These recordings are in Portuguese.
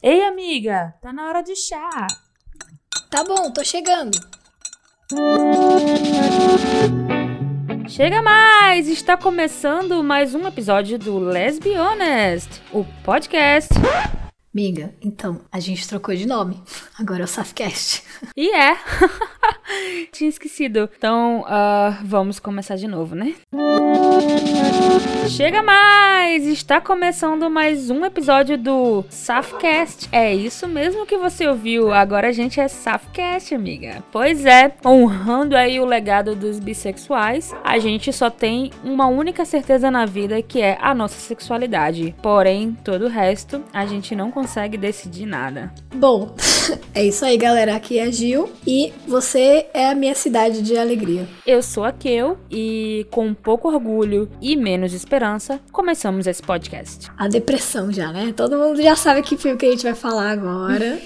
Ei, amiga, tá na hora de chá. Tá bom, tô chegando. Chega mais! Está começando mais um episódio do Let's Be Honest, o podcast. Miga, então, a gente trocou de nome. Agora é o Safcast. E é. Tinha esquecido. Então, uh, vamos começar de novo, né? Chega mais! Está começando mais um episódio do Safcast. É isso mesmo que você ouviu. Agora a gente é Safcast, amiga. Pois é, honrando aí o legado dos bissexuais, a gente só tem uma única certeza na vida que é a nossa sexualidade. Porém, todo o resto a gente não consegue decidir nada. Bom, é isso aí, galera. Aqui é a Gil e você é a minha cidade de alegria. Eu sou a Kel e com pouco orgulho e menos esperança, começamos esse podcast. A depressão já, né? Todo mundo já sabe que filme que a gente vai falar agora.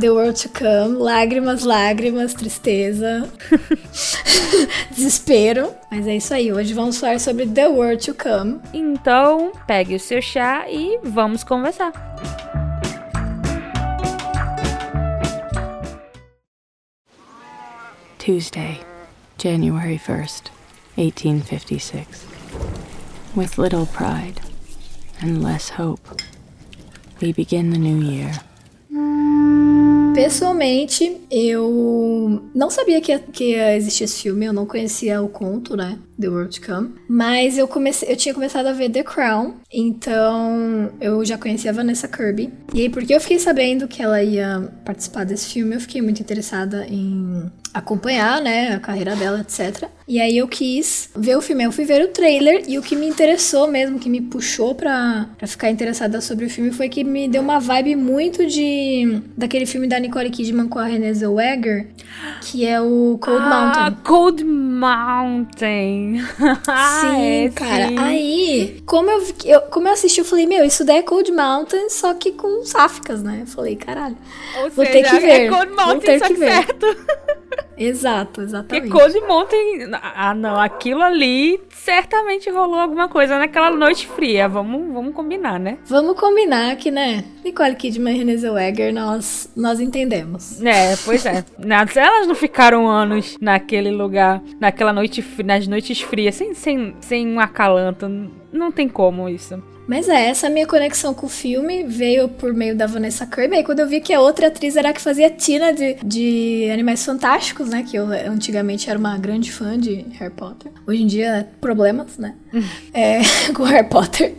The World to Come, lágrimas, lágrimas, tristeza, desespero. Mas é isso aí, hoje vamos falar sobre The World to Come. Então, pegue o seu chá e vamos conversar. Tuesday, January 1st, 1856. With little pride and less hope, we begin the new year. Pessoalmente, eu não sabia que que ia existir esse filme, eu não conhecia o conto, né? The World Come. Mas eu comecei, eu tinha começado a ver The Crown, então eu já conhecia a Vanessa Kirby. E aí, porque eu fiquei sabendo que ela ia participar desse filme, eu fiquei muito interessada em acompanhar, né, a carreira dela, etc. E aí eu quis ver o filme. Eu fui ver o trailer e o que me interessou mesmo, que me puxou pra, pra ficar interessada sobre o filme foi que me deu uma vibe muito de daquele filme da Nicole Kidman com a Renée Zellweger, que é o Cold ah, Mountain. Cold Mountain. Sim, É, cara. sim. Aí, como eu, eu, como eu assisti, eu falei, meu, isso daí é Cold Mountain, só que com sáficas, né? Eu falei, caralho. Ou Vou seja, ter que ver. é Cold Vou Mountain, ter só que que ver. certo. Exato, Porque exatamente. Cold Mountain... Ah, não. Aquilo ali certamente rolou alguma coisa naquela noite fria. Vamos, vamos combinar, né? Vamos combinar que, né? Nicole Kidman e Renée Zellweger, nós, nós entendemos. É, pois é. Elas não ficaram anos naquele lugar, naquela noite, nas noites frias, sem, sem, sem um acalanto. Não tem como isso. Mas é, essa minha conexão com o filme veio por meio da Vanessa Kirby. Aí quando eu vi que a outra atriz era a que fazia Tina de, de Animais Fantásticos, né? Que eu antigamente era uma grande fã de Harry Potter. Hoje em dia, problemas, né? é, com Harry Potter.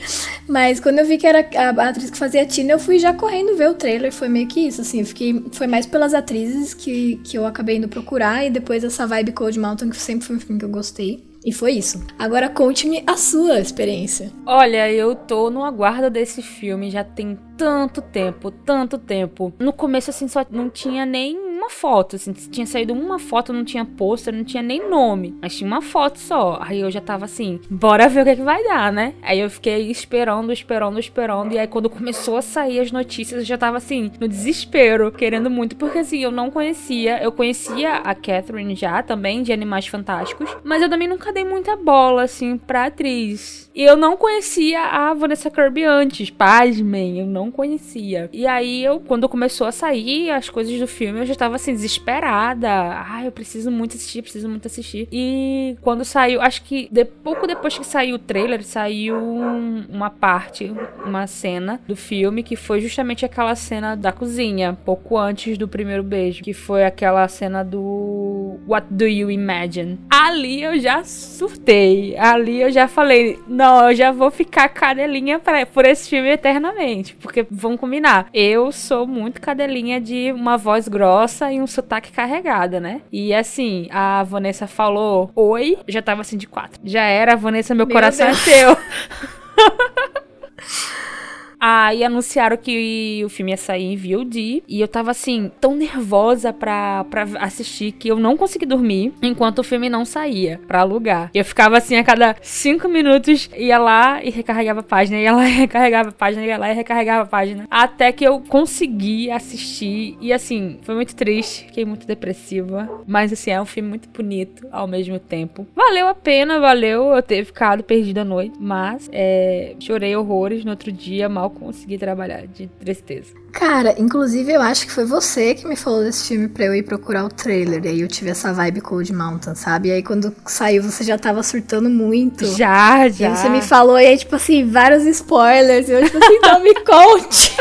Mas quando eu vi que era a, a atriz que fazia Tina, eu fui já correndo ver o trailer. Foi meio que isso, assim. Fiquei, foi mais pelas atrizes que, que eu acabei indo procurar. E depois essa vibe Cold Mountain, que sempre foi um filme que eu gostei. E foi isso. Agora conte-me a sua experiência. Olha, eu tô no aguardo desse filme já tem tanto tempo, tanto tempo. No começo, assim, só não tinha nem uma foto, assim, tinha saído uma foto, não tinha pôster, não tinha nem nome, mas tinha uma foto só. Aí eu já tava assim, bora ver o que, é que vai dar, né? Aí eu fiquei esperando, esperando, esperando, e aí quando começou a sair as notícias, eu já tava assim, no desespero, querendo muito, porque assim, eu não conhecia, eu conhecia a Catherine já também, de Animais Fantásticos, mas eu também nunca dei muita bola, assim, pra atriz. E eu não conhecia a Vanessa Kirby antes, pasmem, eu não conhecia. E aí eu, quando começou a sair as coisas do filme, eu já tava assim, desesperada. Ai, eu preciso muito assistir, preciso muito assistir. E quando saiu, acho que de, pouco depois que saiu o trailer, saiu um- uma parte, uma cena do filme que foi justamente aquela cena da cozinha, pouco antes do primeiro beijo, que foi aquela cena do What Do You Imagine? Ali eu já surtei. Ali eu já falei, não, eu já vou ficar cadelinha pra, por esse filme eternamente. Porque vamos combinar, eu sou muito cadelinha de uma voz grossa e um sotaque carregado, né? E assim, a Vanessa falou oi, já tava assim de quatro. Já era, Vanessa, meu, Meu coração Deus. é teu. Aí anunciaram que o filme ia sair em VOD. E eu tava assim, tão nervosa pra, pra assistir que eu não consegui dormir enquanto o filme não saía pra alugar. Eu ficava assim, a cada cinco minutos, ia lá e recarregava a página, ia lá e recarregava a página, ia lá e recarregava a página. Até que eu consegui assistir. E assim, foi muito triste, fiquei muito depressiva. Mas assim, é um filme muito bonito ao mesmo tempo. Valeu a pena, valeu eu ter ficado perdida à noite. Mas é, chorei horrores no outro dia, mal consegui trabalhar de tristeza. Cara, inclusive eu acho que foi você que me falou desse filme pra eu ir procurar o trailer. E aí eu tive essa vibe Cold Mountain, sabe? E aí quando saiu você já tava surtando muito. Já, já. E você me falou, e aí, tipo assim, vários spoilers. E eu, tipo assim, não me conte.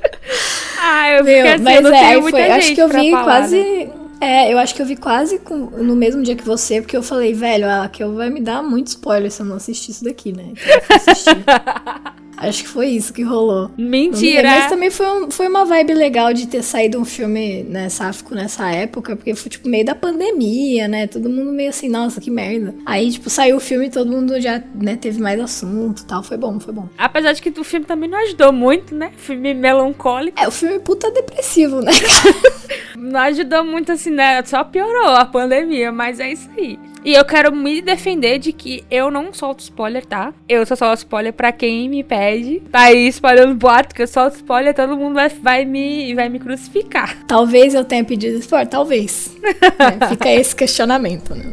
ah, eu Meu, assim, mas eu é, foi, acho que eu vi falar, quase. Né? É, eu acho que eu vi quase com, no mesmo dia que você, porque eu falei, velho, a Kel vai me dar muito spoiler se eu não assistir isso daqui, né? Então eu fui assistir. Acho que foi isso que rolou. Mentira! Mas também foi, um, foi uma vibe legal de ter saído um filme, né, sáfico nessa época, porque foi, tipo, meio da pandemia, né? Todo mundo meio assim, nossa, que merda. Aí, tipo, saiu o filme e todo mundo já, né, teve mais assunto e tal. Foi bom, foi bom. Apesar de que o filme também não ajudou muito, né? Filme melancólico. É, o filme puta depressivo, né? não ajudou muito assim, né? Só piorou a pandemia, mas é isso aí. E eu quero me defender de que eu não solto spoiler, tá? Eu só solto spoiler pra quem me pede. Tá aí espalhando boato que eu solto spoiler, todo mundo vai, vai, me, vai me crucificar. Talvez eu tenha pedido spoiler, talvez. é, fica esse questionamento, né?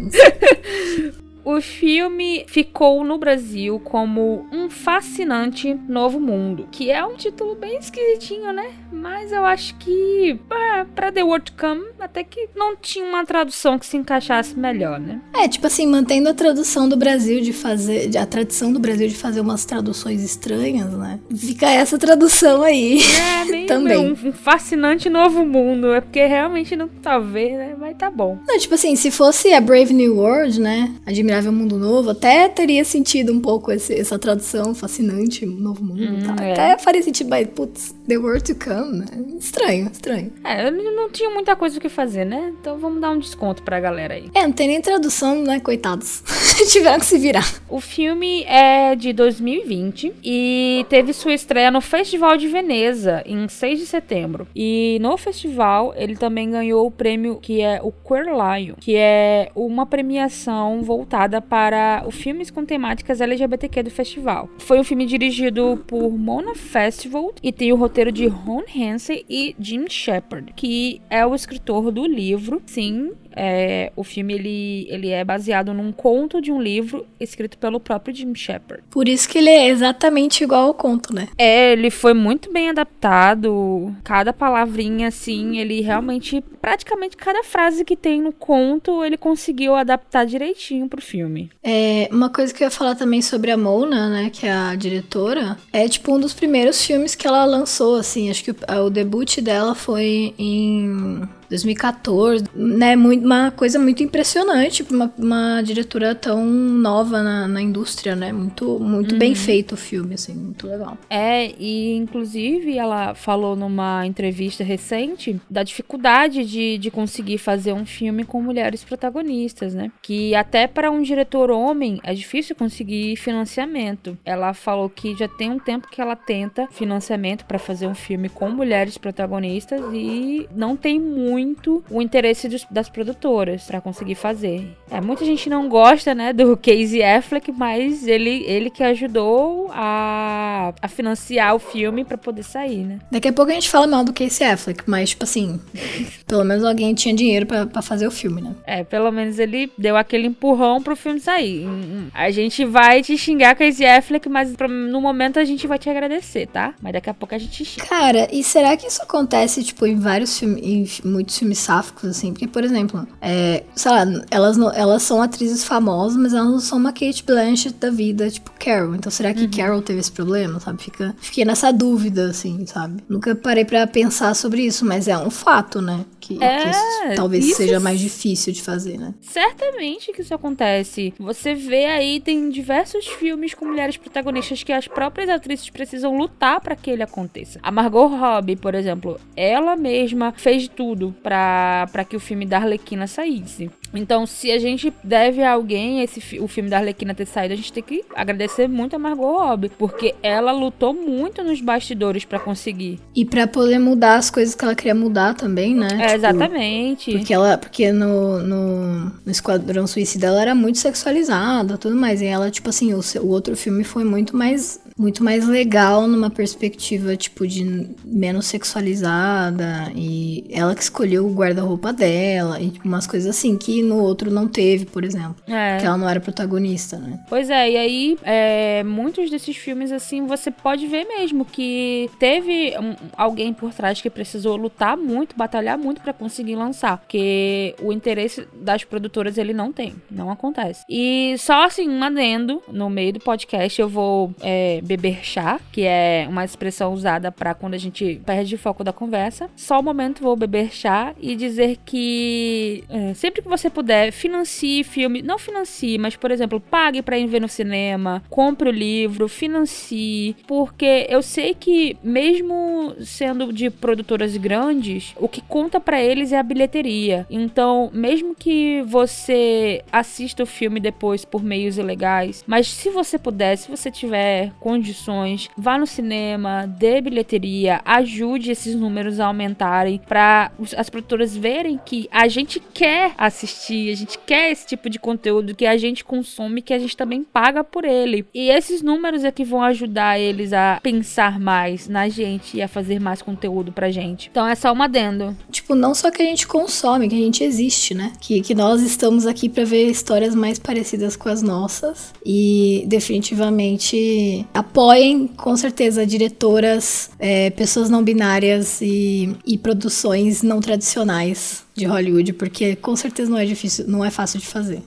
O filme ficou no Brasil como Um Fascinante Novo Mundo, que é um título bem esquisitinho, né? Mas eu acho que para The World Come até que não tinha uma tradução que se encaixasse melhor, né? É, tipo assim, mantendo a tradução do Brasil de fazer, a tradição do Brasil de fazer umas traduções estranhas, né? Fica essa tradução aí. É, bem, também. Um, um fascinante novo mundo, é porque realmente não talvez, né? Mas tá bom. Não, tipo assim, se fosse a Brave New World, né? Admirável Mundo Novo, até teria sentido um pouco esse, essa tradução fascinante, Novo Mundo. Hum, tá? é. Até faria sentido, mas, putz, The World to Come, né? Estranho, estranho. É, não tinha muita coisa o que fazer, né? Então vamos dar um desconto pra galera aí. É, não tem nem tradução, né? Coitados. Tiveram que se virar. O filme é de 2020 e teve sua estreia no Festival de Veneza, em 6 de setembro. E no festival, ele também ganhou o prêmio que é o Queer Lion, que é uma premiação voltada voltada para os filmes com temáticas LGBTQ do festival. Foi um filme dirigido por Mona Festival e tem o roteiro de Ron Hansen e Jim Shepard, que é o escritor do livro. Sim, é, o filme ele, ele é baseado num conto de um livro escrito pelo próprio Jim Shepard. Por isso que ele é exatamente igual ao conto, né? É, ele foi muito bem adaptado. Cada palavrinha, assim, ele realmente. Praticamente cada frase que tem no conto, ele conseguiu adaptar direitinho pro filme. É, uma coisa que eu ia falar também sobre a Mona, né, que é a diretora, é tipo um dos primeiros filmes que ela lançou, assim. Acho que o, o debut dela foi em 2014, né? Muito, uma coisa muito impressionante para uma, uma, diretora tão nova na, na indústria, né? Muito, muito uhum. bem feito o filme, assim, muito legal. É, e inclusive ela falou numa entrevista recente da dificuldade de, de conseguir fazer um filme com mulheres protagonistas, né? Que até para um diretor homem é difícil conseguir financiamento. Ela falou que já tem um tempo que ela tenta financiamento para fazer um filme com mulheres protagonistas e não tem muito muito o interesse dos, das produtoras para conseguir fazer. É, muita gente não gosta, né, do Casey Affleck, mas ele, ele que ajudou a, a financiar o filme para poder sair, né? Daqui a pouco a gente fala mal do Casey Affleck, mas, tipo assim, pelo menos alguém tinha dinheiro para fazer o filme, né? É, pelo menos ele deu aquele empurrão pro filme sair. A gente vai te xingar, Casey Affleck, mas no momento a gente vai te agradecer, tá? Mas daqui a pouco a gente xinga. Cara, e será que isso acontece, tipo, em vários filmes, muitos filmes sáficos, assim. Porque, por exemplo, é, sei lá, elas, não, elas são atrizes famosas, mas elas não são uma Kate Blanchett da vida, tipo Carol. Então, será que uhum. Carol teve esse problema, sabe? Fica, fiquei nessa dúvida, assim, sabe? Nunca parei para pensar sobre isso, mas é um fato, né? Que, é, que isso, talvez isso seja mais difícil de fazer, né? Certamente que isso acontece. Você vê aí, tem diversos filmes com mulheres protagonistas que as próprias atrizes precisam lutar para que ele aconteça. A Margot Robbie, por exemplo, ela mesma fez tudo para que o filme da Arlequina saísse. Então, se a gente deve a alguém esse, o filme da Arlequina ter saído, a gente tem que agradecer muito a Margot Robbie, porque ela lutou muito nos bastidores para conseguir. E para poder mudar as coisas que ela queria mudar também, né? É, tipo, exatamente. Porque ela, porque no, no, no Esquadrão Suicida ela era muito sexualizada, tudo mais. E ela, tipo assim, o, o outro filme foi muito mais muito mais legal numa perspectiva, tipo, de menos sexualizada. E ela que escolheu o guarda-roupa dela. E tipo, umas coisas assim que no outro não teve, por exemplo. É. Que ela não era protagonista, né? Pois é, e aí, é, muitos desses filmes, assim, você pode ver mesmo que teve alguém por trás que precisou lutar muito, batalhar muito pra conseguir lançar. Porque o interesse das produtoras ele não tem, não acontece. E só assim, um adendo, no meio do podcast eu vou é, beber chá, que é uma expressão usada pra quando a gente perde o foco da conversa. Só um momento vou beber chá e dizer que é, sempre que você puder, financie filme, não financie, mas por exemplo, pague pra ir ver no cinema, compre o livro, financie, porque eu sei que mesmo sendo de produtoras grandes, o que conta pra eles é a bilheteria. Então, mesmo que você assista o filme depois por meios ilegais, mas se você puder, se você tiver condições, vá no cinema, dê bilheteria, ajude esses números a aumentarem para as produtoras verem que a gente quer assistir, a gente quer esse tipo de conteúdo que a gente consome, que a gente também paga por ele. E esses números é que vão ajudar eles a pensar mais na gente e a fazer mais conteúdo pra gente. Então é só um adendo. Tipo, não só que a gente consome, que a gente existe, né? Que, que nós estamos aqui pra ver histórias mais parecidas com as nossas. E definitivamente apoiem, com certeza, diretoras, é, pessoas não binárias e, e produções não tradicionais de Hollywood, porque com certeza não é difícil, não é fácil de fazer.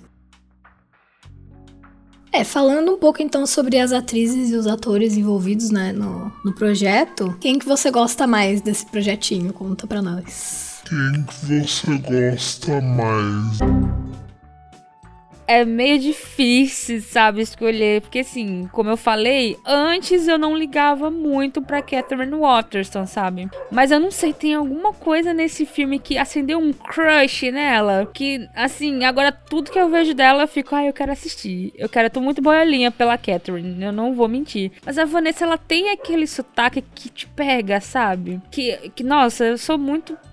É, falando um pouco então sobre as atrizes e os atores envolvidos, né, no, no projeto, quem que você gosta mais desse projetinho? Conta pra nós. Quem que você gosta mais? É meio difícil, sabe, escolher. Porque, assim, como eu falei, antes eu não ligava muito pra Catherine Waterston, sabe? Mas eu não sei, tem alguma coisa nesse filme que acendeu um crush nela. Que, assim, agora tudo que eu vejo dela eu fico, ai, eu quero assistir. Eu quero, eu tô muito boiolinha pela Catherine, eu não vou mentir. Mas a Vanessa, ela tem aquele sotaque que te pega, sabe? Que, que nossa, eu sou muito ah,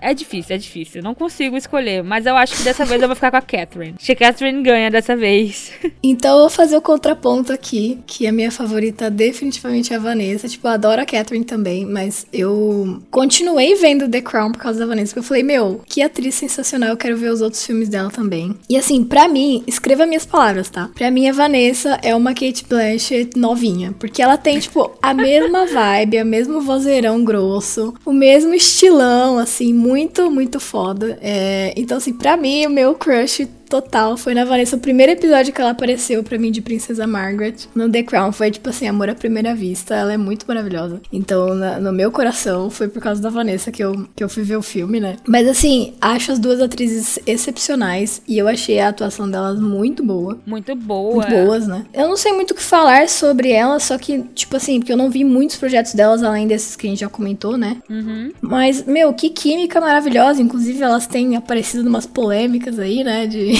É difícil, é difícil. Não consigo escolher. Mas eu acho que dessa vez eu vou ficar com a Catherine. Acho que a Catherine ganha dessa vez. Então eu vou fazer o contraponto aqui, que a minha favorita definitivamente é a Vanessa. Tipo, eu adoro a Catherine também, mas eu continuei vendo The Crown por causa da Vanessa, porque eu falei, meu, que atriz sensacional, eu quero ver os outros filmes dela também. E assim, pra mim, escreva minhas palavras, tá? Pra mim, a Vanessa é uma Kate Blanchett novinha, porque ela tem, tipo, a mesma vibe, o mesmo vozeirão grosso, o mesmo estilão, assim, muito, muito foda. É, então, assim, pra mim, o meu crush total foi na Vanessa. O primeiro episódio que ela apareceu pra mim de Princesa Margaret no The Crown foi tipo assim, amor à primeira vista. Ela é muito maravilhosa. Então, na- no meu coração, foi por causa da Vanessa que eu, que eu fui ver o filme, né? Mas assim, acho as duas atrizes excepcionais e eu achei a atuação delas muito boa. Muito boa. Muito boas, né? Eu não sei muito o que falar sobre elas, só que, tipo assim, porque eu não vi muitos projetos delas além desses que a gente já comentou, né? Uhum. Mas, meu, que química maravilhosa. Inclusive, elas têm aparecido numas polêmicas aí, né? De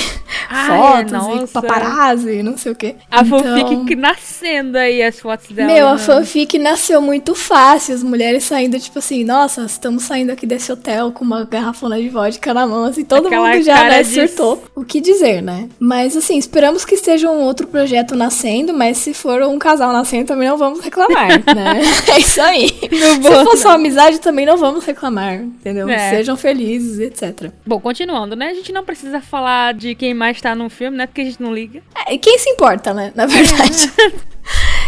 Ai, fotos nossa. e paparazzi, não sei o quê. A Então, fanfic nascendo aí as fotos dela. Meu, a né? fanfic nasceu muito fácil. As mulheres saindo, tipo assim, nossa, estamos saindo aqui desse hotel com uma garrafona de vodka na mão, assim, todo Aquela mundo já né, de- surtou. O que dizer, né? Mas, assim, esperamos que esteja um outro projeto nascendo, mas se for um casal nascendo, também não vamos reclamar, né? É isso aí. Não Se for só amizade, também não vamos reclamar, entendeu? É. Sejam felizes, etc. Bom, continuando, né? A gente não precisa falar de quem mais tá no filme, né? Porque a gente não liga. É, e quem se importa, né? Na verdade.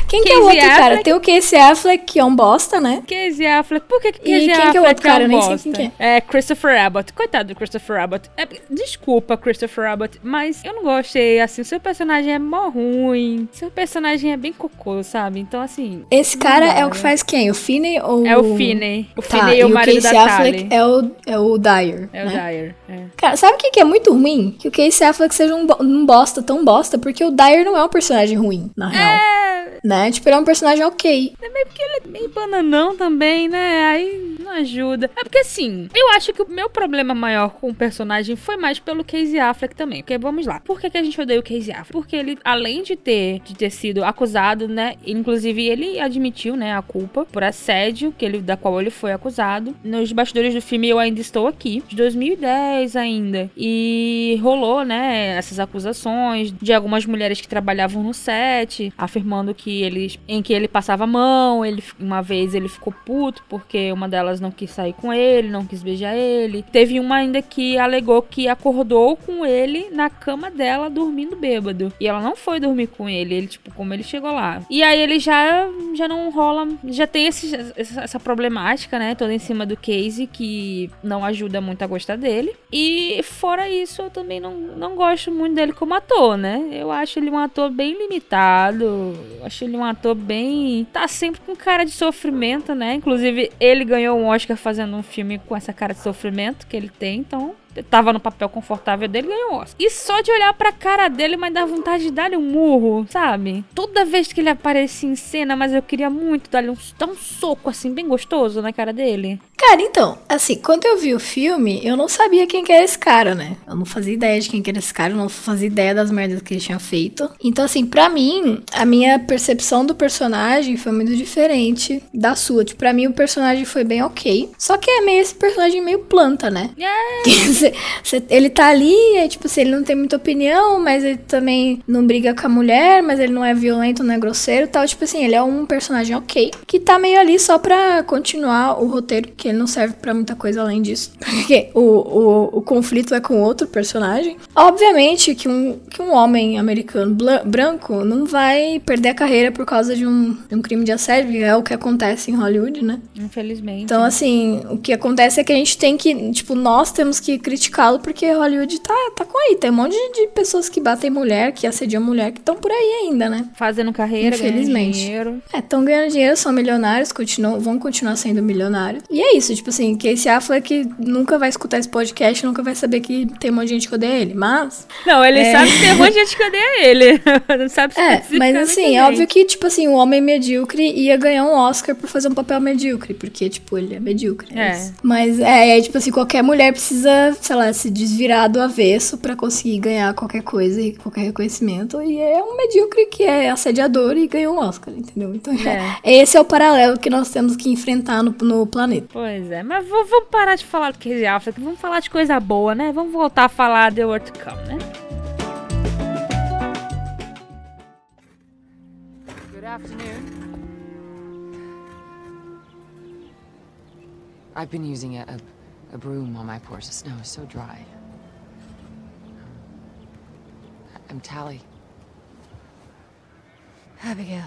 quem que é o Casey outro cara? Affleck. Tem o Casey Affleck, que é um bosta, né? Casey Affleck. Por que que E Casey quem que é o Affleck outro cara? um Eu nem sei bosta? quem que É Christopher Abbott. Coitado do Christopher Abbott. É, desculpa, Christopher Abbott, mas eu não gostei, assim, seu personagem é mó ruim. Seu personagem é bem cocô, sabe? Então, assim... Esse cara é o que né? faz quem? O Finney ou... É o Finney. O Tá, Finney e é o marido Casey da Affleck é o, é o Dyer, É o né? Dyer. É. Cara, sabe o que, que é muito ruim? Que o Casey Affleck seja um, um bosta, tão bosta, porque o Dyer não é um personagem ruim, na real. É, Né? Tipo, ele é um personagem ok. é meio porque ele é meio bananão também, né? Aí não ajuda. É porque assim, eu acho que o meu problema maior com o personagem foi mais pelo Casey Affleck também. Porque vamos lá. Por que, que a gente odeia o Casey Affleck? Porque ele, além de ter, de ter sido acusado, né? Inclusive, ele admitiu, né, a culpa por assédio que ele, da qual ele foi acusado. Nos bastidores do filme Eu Ainda Estou Aqui, de 2010 ainda. E rolou, né, essas acusações de algumas mulheres que trabalhavam no set, afirmando que em que ele passava a mão, ele uma vez ele ficou puto porque uma delas delas não quis sair com ele, não quis beijar ele. Teve uma ainda que alegou que acordou com ele na cama dela dormindo bêbado. E ela não foi dormir com ele, ele tipo como ele chegou lá. E aí ele já já não rola, já tem esse, essa problemática, né, toda em cima do Casey que não ajuda muito a gostar dele. E fora isso, eu também não, não gosto muito dele como ator, né? Eu acho ele um ator bem limitado, eu acho ele um ator bem tá sempre com cara de sofrimento, né? Inclusive ele ganhou um Oscar fazendo um filme com essa cara de sofrimento que ele tem, então tava no papel confortável dele, ganhou o Oscar. E só de olhar pra cara dele, mas dá vontade de dar-lhe um murro, sabe? Toda vez que ele aparecia em cena, mas eu queria muito dar-lhe um, dar um soco, assim, bem gostoso na cara dele. Cara, então, assim, quando eu vi o filme, eu não sabia quem que era esse cara, né? Eu não fazia ideia de quem que era esse cara, eu não fazia ideia das merdas que ele tinha feito. Então, assim, pra mim, a minha percepção do personagem foi muito diferente da sua. Tipo, pra mim o personagem foi bem ok. Só que é meio esse personagem meio planta, né? É. ele tá ali, é tipo assim, ele não tem muita opinião, mas ele também não briga com a mulher, mas ele não é violento, não é grosseiro e tal. Tipo assim, ele é um personagem ok, que tá meio ali só pra continuar o roteiro, que ele não serve pra muita coisa além disso. Porque o, o, o conflito é com outro personagem. Obviamente que um, que um homem americano branco não vai perder a carreira por causa de um, de um crime de assédio, que é o que acontece em Hollywood, né? Infelizmente. Então, assim, o que acontece é que a gente tem que, tipo, nós temos que criticá-lo porque Hollywood tá, tá com aí. Tem um monte de pessoas que batem mulher, que assediam mulher, que estão por aí ainda, né? Fazendo carreira, Infelizmente. ganhando dinheiro. É, estão ganhando dinheiro, são milionários, continuam, vão continuar sendo milionários. E é isso, tipo assim, Casey Affleck nunca vai escutar esse podcast, nunca vai saber que tem um monte de gente que odeia ele, mas... Não, ele é... sabe que tem um monte de gente que odeia ele. Não sabe É, mas assim, é óbvio que, tipo assim, o homem medíocre ia ganhar um Oscar por fazer um papel medíocre, porque, tipo, ele é medíocre. É. é. Mas, é, é, tipo assim, qualquer mulher precisa, sei lá, se desvirar do avesso para conseguir ganhar qualquer coisa e qualquer reconhecimento. E é um medíocre que é assediador e ganhou um Oscar, entendeu? Então, é. esse é o paralelo que nós temos que enfrentar no, no planeta. Pois é, mas vamos parar de falar do Casey Affleck, vamos falar de coisa boa, né? Vamos voltar a falar de World Cup, né? Good afternoon. I've been using a, a, a broom on my floors. The snow is so dry. I'm Tally. Abigail.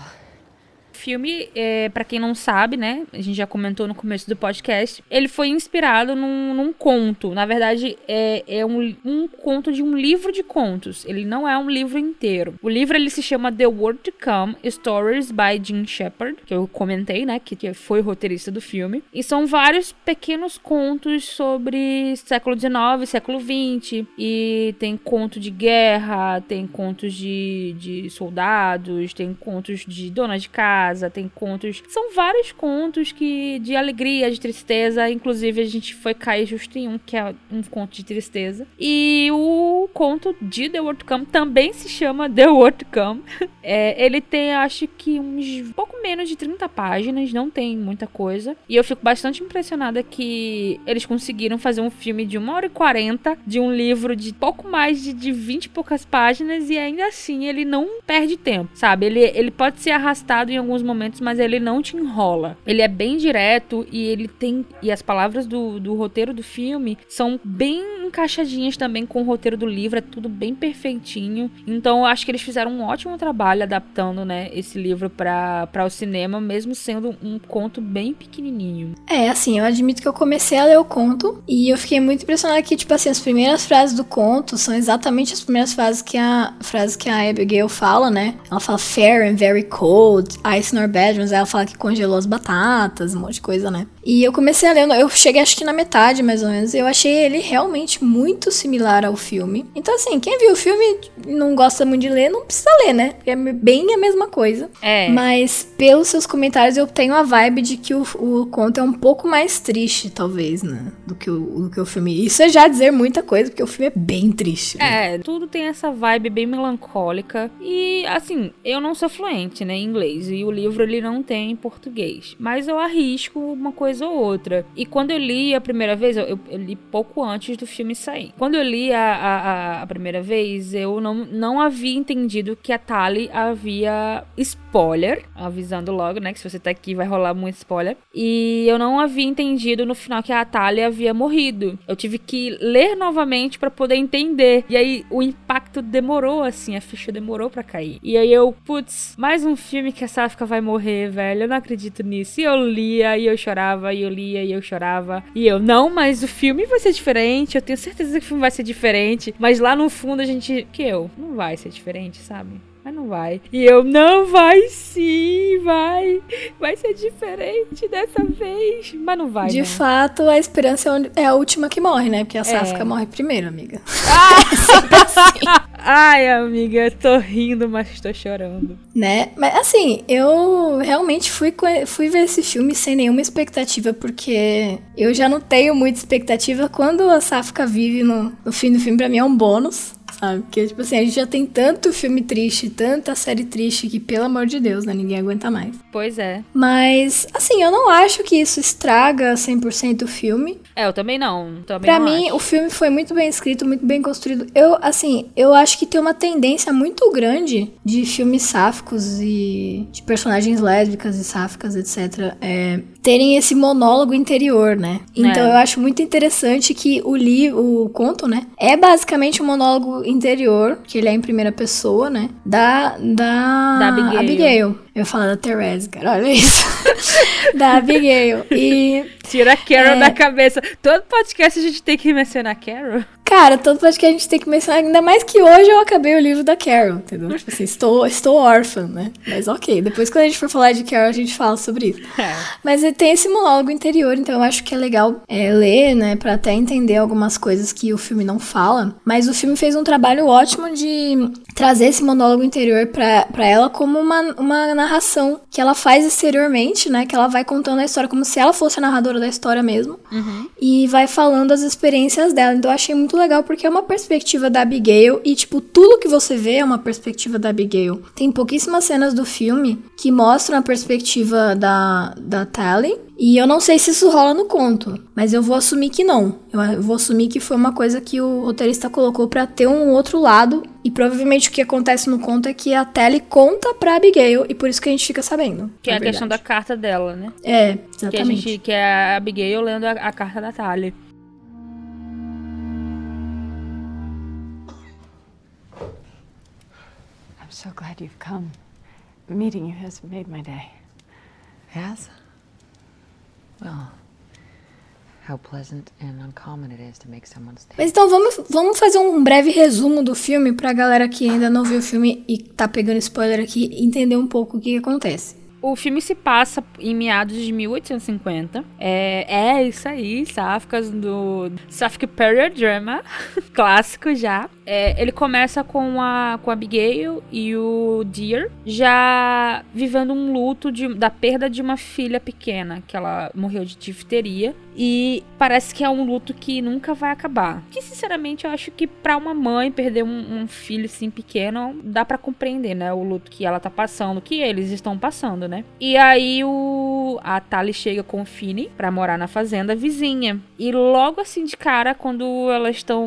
Filme, é, para quem não sabe, né? A gente já comentou no começo do podcast. Ele foi inspirado num, num conto. Na verdade, é, é um, um, conto de um livro de contos. Ele não é um livro inteiro. O livro ele se chama The World to Come: Stories by Jim Shepard, que eu comentei, né? Que, que foi roteirista do filme. E são vários pequenos contos sobre século XIX, século XX. E tem conto de guerra, tem contos de, de soldados, tem contos de donas de casa casa, tem contos. São vários contos que de alegria, de tristeza. Inclusive, a gente foi cair justo em um que é um conto de tristeza. E o conto de The World Come também se chama The World Come. É, ele tem, acho que, uns pouco menos de 30 páginas, não tem muita coisa. E eu fico bastante impressionada que eles conseguiram fazer um filme de 1 hora e 40 de um livro de pouco mais de, de 20 e poucas páginas e ainda assim ele não perde tempo, sabe? Ele, ele pode ser arrastado em alguns alguns momentos, mas ele não te enrola. Ele é bem direto e ele tem. E as palavras do, do roteiro do filme são bem encaixadinhas também com o roteiro do livro, é tudo bem perfeitinho. Então eu acho que eles fizeram um ótimo trabalho adaptando, né, esse livro para o cinema, mesmo sendo um conto bem pequenininho. É, assim, eu admito que eu comecei a ler o conto e eu fiquei muito impressionada que, tipo assim, as primeiras frases do conto são exatamente as primeiras frases que a frase que a Abigail fala, né? Ela fala fair and very cold, Ice Nor mas ela fala que congelou as batatas, um monte de coisa, né? E eu comecei a ler, eu cheguei acho que na metade, mais ou menos, e eu achei ele realmente muito similar ao filme. Então, assim, quem viu o filme e não gosta muito de ler, não precisa ler, né? Porque é bem a mesma coisa. É. Mas, pelos seus comentários, eu tenho a vibe de que o, o conto é um pouco mais triste, talvez, né? Do que, o, do que o filme. Isso é já dizer muita coisa, porque o filme é bem triste. Né? É, tudo tem essa vibe bem melancólica. E, assim, eu não sou fluente, né, em inglês. E o livro ele não tem em português. Mas eu arrisco uma coisa ou outra. E quando eu li a primeira vez, eu, eu, eu li pouco antes do filme sair. Quando eu li a, a, a, primeira vez, eu não, não havia entendido que a Tali havia spoiler, avisando logo, né, que se você tá aqui vai rolar muito spoiler. E eu não havia entendido no final que a Tali havia morrido. Eu tive que ler novamente para poder entender. E aí o impacto demorou, assim, a ficha demorou para cair. E aí eu, putz, mais um filme que a Safka vai morrer, velho. Eu não acredito nisso. E eu lia, e eu chorava, e eu lia, e eu chorava. E eu, não, mas o filme vai ser diferente. Eu tenho certeza que o filme vai ser diferente. Mas lá no fundo a gente. Que eu, não vai ser diferente, sabe? Mas não vai. E eu, não vai sim, vai. Vai ser diferente dessa vez. Mas não vai. De não. fato, a esperança é a última que morre, né? Porque a Safka é. morre primeiro, amiga. Ah! Ai, amiga, tô rindo, mas tô chorando. Né? Mas assim, eu realmente fui, fui ver esse filme sem nenhuma expectativa, porque eu já não tenho muita expectativa. Quando a Safka vive no, no fim do filme, pra mim é um bônus sabe? Porque, tipo assim, a gente já tem tanto filme triste, tanta série triste que, pelo amor de Deus, né? Ninguém aguenta mais. Pois é. Mas, assim, eu não acho que isso estraga 100% o filme. É, eu também não. Também pra não mim, acho. o filme foi muito bem escrito, muito bem construído. Eu, assim, eu acho que tem uma tendência muito grande de filmes sáficos e de personagens lésbicas e sáficas, etc. É, terem esse monólogo interior, né? Então é. eu acho muito interessante que o livro, o conto, né, é basicamente um monólogo interior, que ele é em primeira pessoa, né, da da, da Abigail. Abigail. Eu falo da Therese, cara, olha isso. da Abigail. E tira a Carol é... da cabeça. Todo podcast a gente tem que mencionar a Carol. Cara, todo podcast a gente tem que mencionar, ainda mais que hoje eu acabei o livro da Carol, entendeu? Tipo assim, estou, estou órfã, né? Mas ok, depois quando a gente for falar de Carol, a gente fala sobre isso. É. Mas tem esse monólogo interior, então eu acho que é legal é, ler, né, pra até entender algumas coisas que o filme não fala. Mas o filme fez um trabalho ótimo de trazer esse monólogo interior pra, pra ela como uma, uma narração que ela faz exteriormente, né? Que ela vai contando a história como se ela fosse a narradora da história mesmo. Uhum. E vai falando as experiências dela. Então eu achei muito legal porque é uma perspectiva da Abigail e, tipo, tudo que você vê é uma perspectiva da Abigail. Tem pouquíssimas cenas do filme que mostram a perspectiva da, da Tally. E eu não sei se isso rola no conto, mas eu vou assumir que não. Eu vou assumir que foi uma coisa que o roteirista colocou para ter um outro lado. E provavelmente o que acontece no conto é que a Tally conta pra Abigail e por isso que a gente fica sabendo. Que é a verdade. questão da carta dela, né? É, exatamente. Que, a gente, que é a Abigail lendo a, a carta da Tally. so glad you've come. Meeting you has made my day. Has? Well, how pleasant and uncommon it is to make someone's day. Mas então vamos, vamos fazer um breve resumo do filme pra galera que ainda não viu o filme e tá pegando spoiler aqui entender um pouco o que acontece. O filme se passa em meados de 1850. É, é isso aí, Sáficas do Safic Period Drama, clássico já. É, ele começa com a, com a Abigail e o Deer já vivendo um luto de, da perda de uma filha pequena, que ela morreu de difteria. E parece que é um luto que nunca vai acabar. Que, sinceramente, eu acho que para uma mãe perder um, um, filho assim pequeno, dá para compreender, né? O luto que ela tá passando, que eles estão passando, né? E aí o a Tali chega com o Fini para morar na fazenda vizinha. E logo assim de cara, quando elas estão.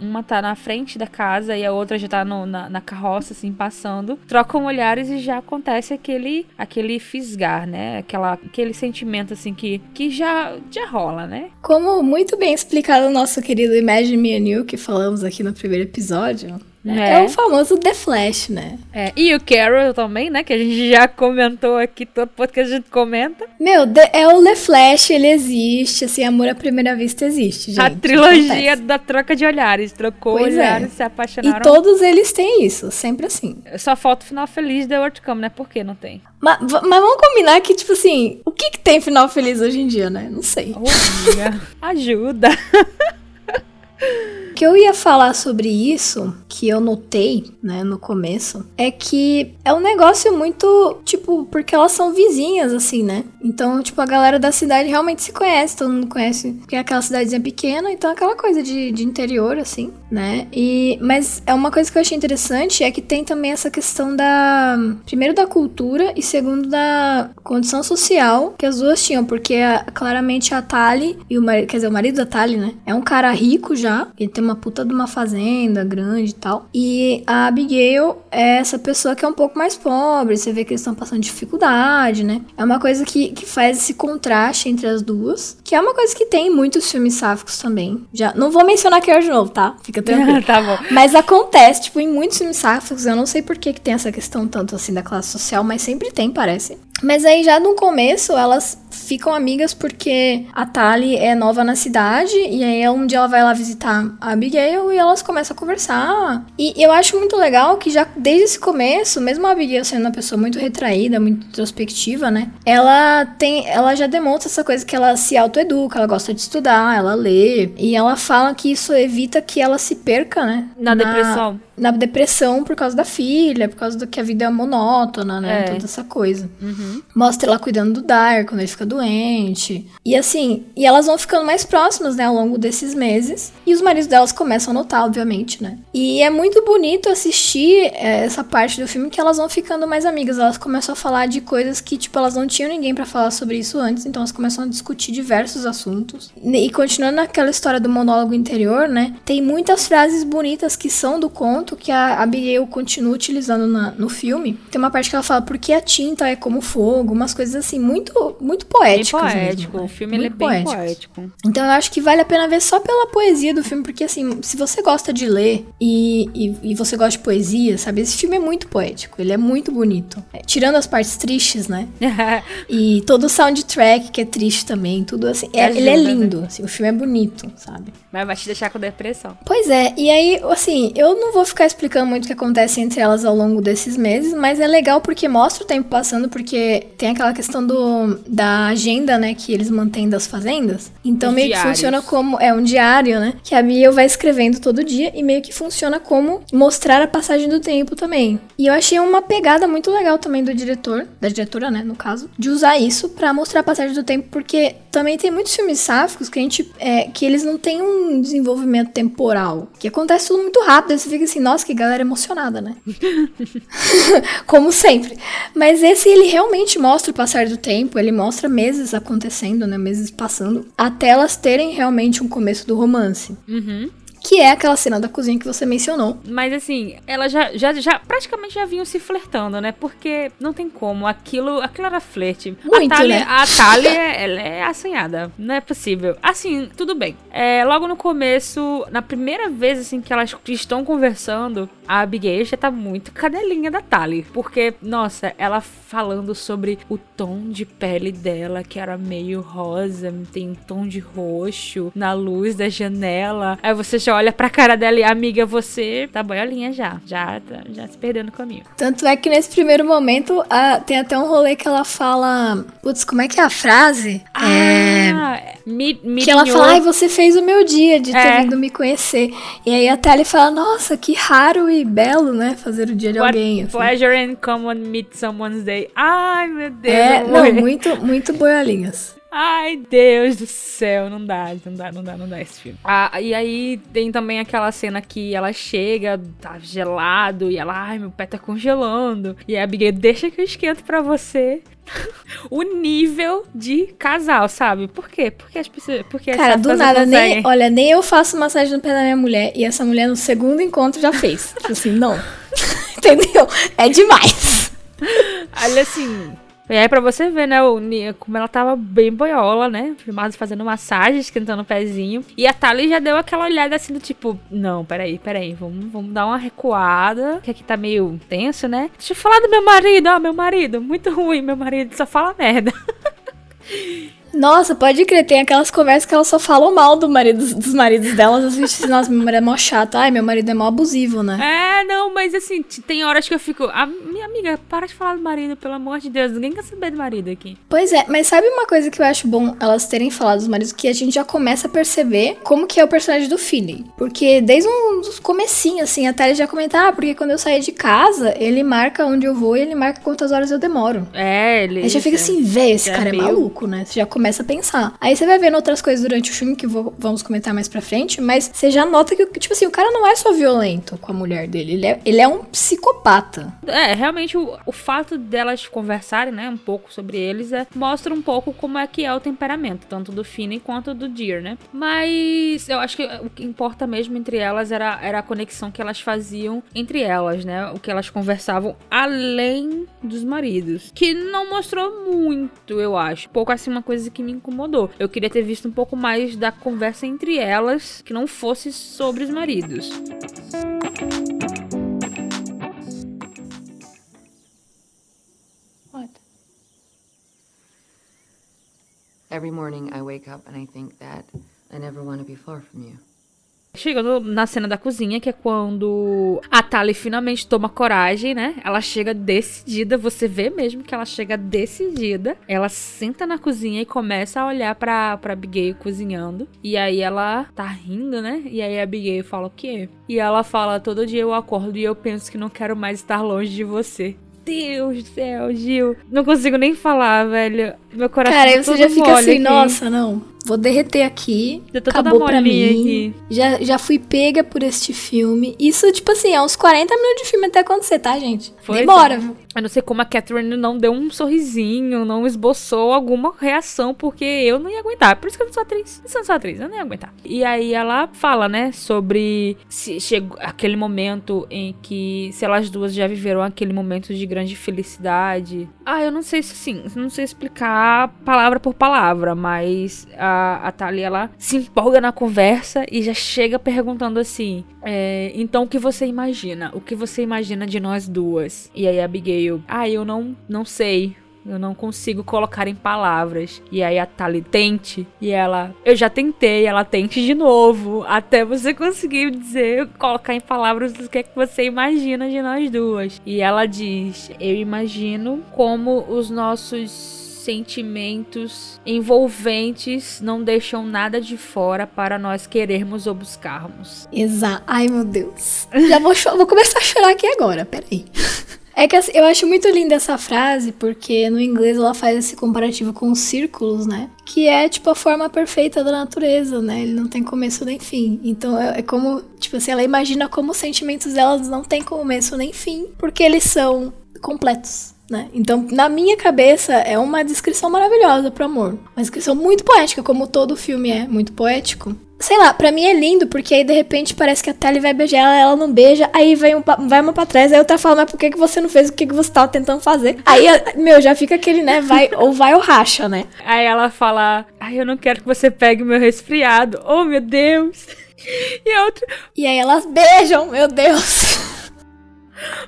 Uma tá na frente da casa e a outra já tá no, na, na carroça, assim, passando, trocam olhares e já acontece aquele, aquele fisgar, né? Aquela, aquele sentimento, assim, que, que já, já rola, né? Como muito bem explicado o nosso querido Imagine Me and You, que falamos aqui no primeiro episódio, é. é. o famoso The Flash, né? É. E o Carol também, né? Que a gente já comentou aqui, todo podcast a gente comenta. Meu, é o The Flash, ele existe, assim, amor à primeira vista existe, gente. A trilogia da troca de olhares, trocou pois é. olhares, é. se apaixonaram. E todos eles têm isso, sempre assim. Só falta o final feliz de World Come, né? Por que não tem? Mas, mas, vamos combinar que, tipo assim, o que que tem final feliz hoje em dia, né? Não sei. Oh, ajuda. que eu ia falar sobre isso, que eu notei, né, no começo, é que é um negócio muito, tipo, porque elas são vizinhas, assim, né? Então, tipo, a galera da cidade realmente se conhece, todo mundo conhece, porque é aquela cidadezinha pequena, então é aquela coisa de, de interior, assim, né? E, mas é uma coisa que eu achei interessante é que tem também essa questão da, primeiro da cultura e segundo da condição social que as duas tinham, porque a, claramente a Tali e o marido, quer dizer, o marido da Tali, né, é um cara rico já, ele tem uma puta de uma fazenda grande tal. E a Abigail é essa pessoa que é um pouco mais pobre, você vê que eles estão passando dificuldade, né? É uma coisa que, que faz esse contraste entre as duas, que é uma coisa que tem em muitos filmes sáficos também. Já não vou mencionar aqui de novo, tá? Fica tranquilo. tá bom. Mas acontece, tipo, em muitos filmes sáficos, eu não sei por que, que tem essa questão tanto assim da classe social, mas sempre tem, parece. Mas aí já no começo elas ficam amigas porque a Tali é nova na cidade e aí um dia ela vai lá visitar a Abigail e elas começam a conversar. E eu acho muito legal que já desde esse começo, mesmo a Abigail sendo uma pessoa muito retraída, muito introspectiva, né? Ela tem, ela já demonstra essa coisa que ela se autoeduca, ela gosta de estudar, ela lê e ela fala que isso evita que ela se perca, né? Na, na depressão. Na depressão por causa da filha, por causa do que a vida é monótona, né? É. Toda essa coisa. Uhum. Mostra ela cuidando do Dar quando ele fica doente. E assim, e elas vão ficando mais próximas, né, ao longo desses meses. E os maridos delas começam a notar, obviamente, né? E é muito bonito assistir é, essa parte do filme que elas vão ficando mais amigas. Elas começam a falar de coisas que, tipo, elas não tinham ninguém para falar sobre isso antes. Então elas começam a discutir diversos assuntos. E continuando aquela história do monólogo interior, né? Tem muitas frases bonitas que são do conto que a Abigail continua utilizando na, no filme. Tem uma parte que ela fala porque a tinta é como fogo, umas coisas assim, muito, muito poéticas. Bem poético. Mesmo, né? O filme é Muito bem poéticos. poético. Então eu acho que vale a pena ver só pela poesia do filme, porque assim, se você gosta de ler e, e, e você gosta de poesia, sabe? Esse filme é muito poético, ele é muito bonito. É, tirando as partes tristes, né? E todo o soundtrack que é triste também, tudo assim. é- ele é né? lindo, assim, o filme é bonito, sabe? Mas vai te deixar com depressão. Pois é, e aí, assim, eu não vou ficar explicando muito o que acontece entre elas ao longo desses meses, mas é legal porque mostra o tempo passando, porque tem aquela questão do, da agenda, né, que eles mantêm das fazendas. Então Os meio diários. que funciona como, é um diário, né, que a Mia vai escrevendo todo dia e meio que funciona como mostrar a passagem do tempo também. E eu achei uma pegada muito legal também do diretor, da diretora, né, no caso, de usar isso pra mostrar a passagem do tempo, porque também tem muitos filmes sáficos que a gente, é, que eles não têm um desenvolvimento temporal, que acontece tudo muito rápido, aí você fica assim, nossa, que galera emocionada, né? Como sempre. Mas esse ele realmente mostra o passar do tempo, ele mostra meses acontecendo, né? Meses passando, até elas terem realmente um começo do romance. Uhum. Que é aquela cena da cozinha que você mencionou. Mas assim, elas já, já, já praticamente já vinham se flertando, né? Porque não tem como. Aquilo, aquilo era flerte. Muito, a Thalia, né? A Thalia, ela é assanhada. Não é possível. Assim, tudo bem. É, logo no começo, na primeira vez assim que elas estão conversando, a Abigail já tá muito cadelinha da Thalia. Porque, nossa, ela falando sobre o tom de pele dela, que era meio rosa, tem um tom de roxo na luz da janela. Aí você já olha pra cara dela e, amiga, você tá boiolinha já. Já, tá- já se perdendo no caminho. Tanto é que nesse primeiro momento ah, tem até um rolê que ela fala. Putz, como é que é a frase? é. Me, me Que ela fala, ai, você fez o meu dia de ter É. vindo me conhecer. E aí a Thalia fala, nossa, que raro e belo, né? Fazer o dia de What alguém. assim. pleasure and common meet someone's day. Ai, meu Deus. É, não, muito, muito boiolinhas. Ai, Deus do céu, não dá, não dá, não dá, não dá esse filme. Ah, e aí tem também aquela cena que ela chega, tá gelado, e ela, ai, meu pé tá congelando. E a Abigail, deixa que eu esquento pra você. o nível de casal, sabe? Por quê? Porque as pessoas. Porque Cara, do nada, nem, olha, nem eu faço massagem no pé da minha mulher. E essa mulher no segundo encontro já fez. Tipo assim, não. Entendeu? É demais. Olha assim. E aí, pra você ver, né, o como ela tava bem boiola, né? Filmado fazendo massagem, esquentando o pezinho. E a Thalia já deu aquela olhada assim do tipo: Não, peraí, peraí, vamos, vamos dar uma recuada. Que aqui tá meio tenso, né? Deixa eu falar do meu marido, ó, meu marido, muito ruim, meu marido só fala merda. Nossa, pode crer, tem aquelas conversas que elas só falam mal do marido, dos maridos delas. Às vezes, nossa, meu marido é mó chato. Ai, meu marido é mó abusivo, né? É, não, mas assim, tem horas que eu fico. Ah, minha amiga, para de falar do marido, pelo amor de Deus. Ninguém quer saber do marido aqui. Pois é, mas sabe uma coisa que eu acho bom elas terem falado dos maridos? Que a gente já começa a perceber como que é o personagem do Philly. Porque desde um comecinho, assim, até ele já comentar, ah, porque quando eu sair de casa, ele marca onde eu vou e ele marca quantas horas eu demoro. É, ele. Aí já fica assim, velho, esse é cara é meio- maluco, né? Você já começa a pensar. Aí você vai vendo outras coisas durante o filme que vou- vamos comentar mais pra frente, mas você já nota que, tipo assim, o cara não é só violento com a mulher dele, ele é, ele é um psicopata. É, realmente o, o fato delas conversarem, né, um pouco sobre eles, é, mostra um pouco como é que é o temperamento, tanto do Finney quanto do Deer, né? Mas eu acho que o que importa mesmo entre elas era, era a conexão que elas faziam entre elas, né? O que elas conversavam além dos maridos. Que não mostrou muito, eu acho. Pouco assim, uma coisa que me incomodou. Eu queria ter visto um pouco mais da conversa entre elas, que não fosse sobre os maridos. What? Every morning I wake up and I think that I never want to be far from you. Chegando na cena da cozinha, que é quando a Tali finalmente toma coragem, né? Ela chega decidida, você vê mesmo que ela chega decidida. Ela senta na cozinha e começa a olhar pra, pra Abigail cozinhando. E aí ela tá rindo, né? E aí a Abigail fala o quê? E ela fala: Todo dia eu acordo e eu penso que não quero mais estar longe de você. Deus do céu, Gil. Não consigo nem falar, velho. Meu coração Cara, tá aí você todo já fica assim, aqui. nossa, não. Vou derreter aqui. Eu tô toda acabou pra molinha mim. aqui. Já, já fui pega por este filme. Isso, tipo assim, é uns 40 minutos de filme até acontecer, tá, gente? Pois Demora. Eu não sei como a Catherine não deu um sorrisinho, não esboçou alguma reação, porque eu não ia aguentar. Por isso que eu não sou atriz. Se eu não sou atriz, eu não ia aguentar. E aí ela fala, né, sobre se chegou aquele momento em que, se elas duas já viveram aquele momento de grande felicidade. Ah, eu não sei se sim, não sei explicar palavra por palavra, mas a, a Thalia, ela se empolga na conversa e já chega perguntando assim: é, então o que você imagina? O que você imagina de nós duas? E aí a Abigail, ah, eu não, não sei. Eu não consigo colocar em palavras. E aí a Tali tente. E ela, eu já tentei, ela tente de novo. Até você conseguir dizer, colocar em palavras o que é que você imagina de nós duas. E ela diz: Eu imagino como os nossos sentimentos envolventes não deixam nada de fora para nós querermos ou buscarmos. Exato. Ai, meu Deus. Já vou, vou começar a chorar aqui agora, peraí. É que assim, eu acho muito linda essa frase, porque no inglês ela faz esse comparativo com os círculos, né? Que é tipo a forma perfeita da natureza, né? Ele não tem começo nem fim. Então é, é como, tipo assim, ela imagina como os sentimentos delas não têm começo nem fim, porque eles são completos. Né? Então, na minha cabeça, é uma descrição maravilhosa pro amor. Uma descrição muito poética, como todo filme é muito poético. Sei lá, pra mim é lindo, porque aí de repente parece que a Tally vai beijar ela, ela não beija, aí vai, um, vai uma pra trás, aí outra fala, mas por que, que você não fez o que, que você tava tentando fazer? Aí, meu, já fica aquele, né, vai, ou vai ou racha, né? Aí ela fala: Ai, eu não quero que você pegue o meu resfriado. Oh, meu Deus. E a outra: E aí elas beijam, meu Deus.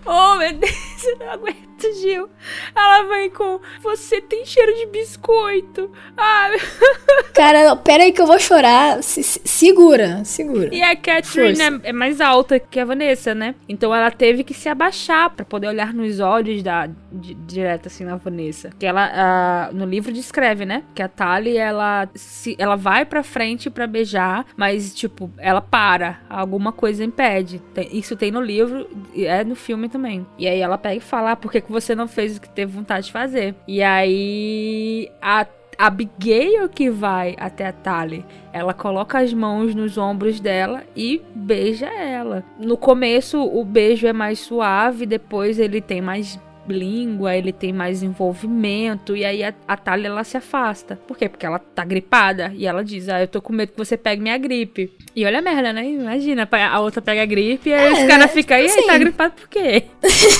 Oh, meu Deus, eu não aguento, Gil. Ela vem com: Você tem cheiro de biscoito. Ah, Cara, pera aí que eu vou chorar. Se- se- segura, segura. E a Catherine é, é mais alta que a Vanessa, né? Então ela teve que se abaixar pra poder olhar nos olhos da di- direto assim na Vanessa. Que ela ah, no livro descreve, né? Que a Tali ela se ela vai pra frente pra beijar, mas tipo, ela para, alguma coisa impede. Tem- isso tem no livro e é no filme também. E aí ela pega e fala: ah, "Por que que você não fez o que teve vontade de fazer?" E aí a Abigail que vai até a Tali. Ela coloca as mãos nos ombros dela e beija ela. No começo, o beijo é mais suave, depois ele tem mais língua, ele tem mais envolvimento, e aí a, a Thalia ela se afasta. Por quê? Porque ela tá gripada, e ela diz, ah, eu tô com medo que você pegue minha gripe. E olha a merda, né? Imagina, a outra pega a gripe, e aí É, os caras né? ficam, e aí, Assim. tá gripado por quê?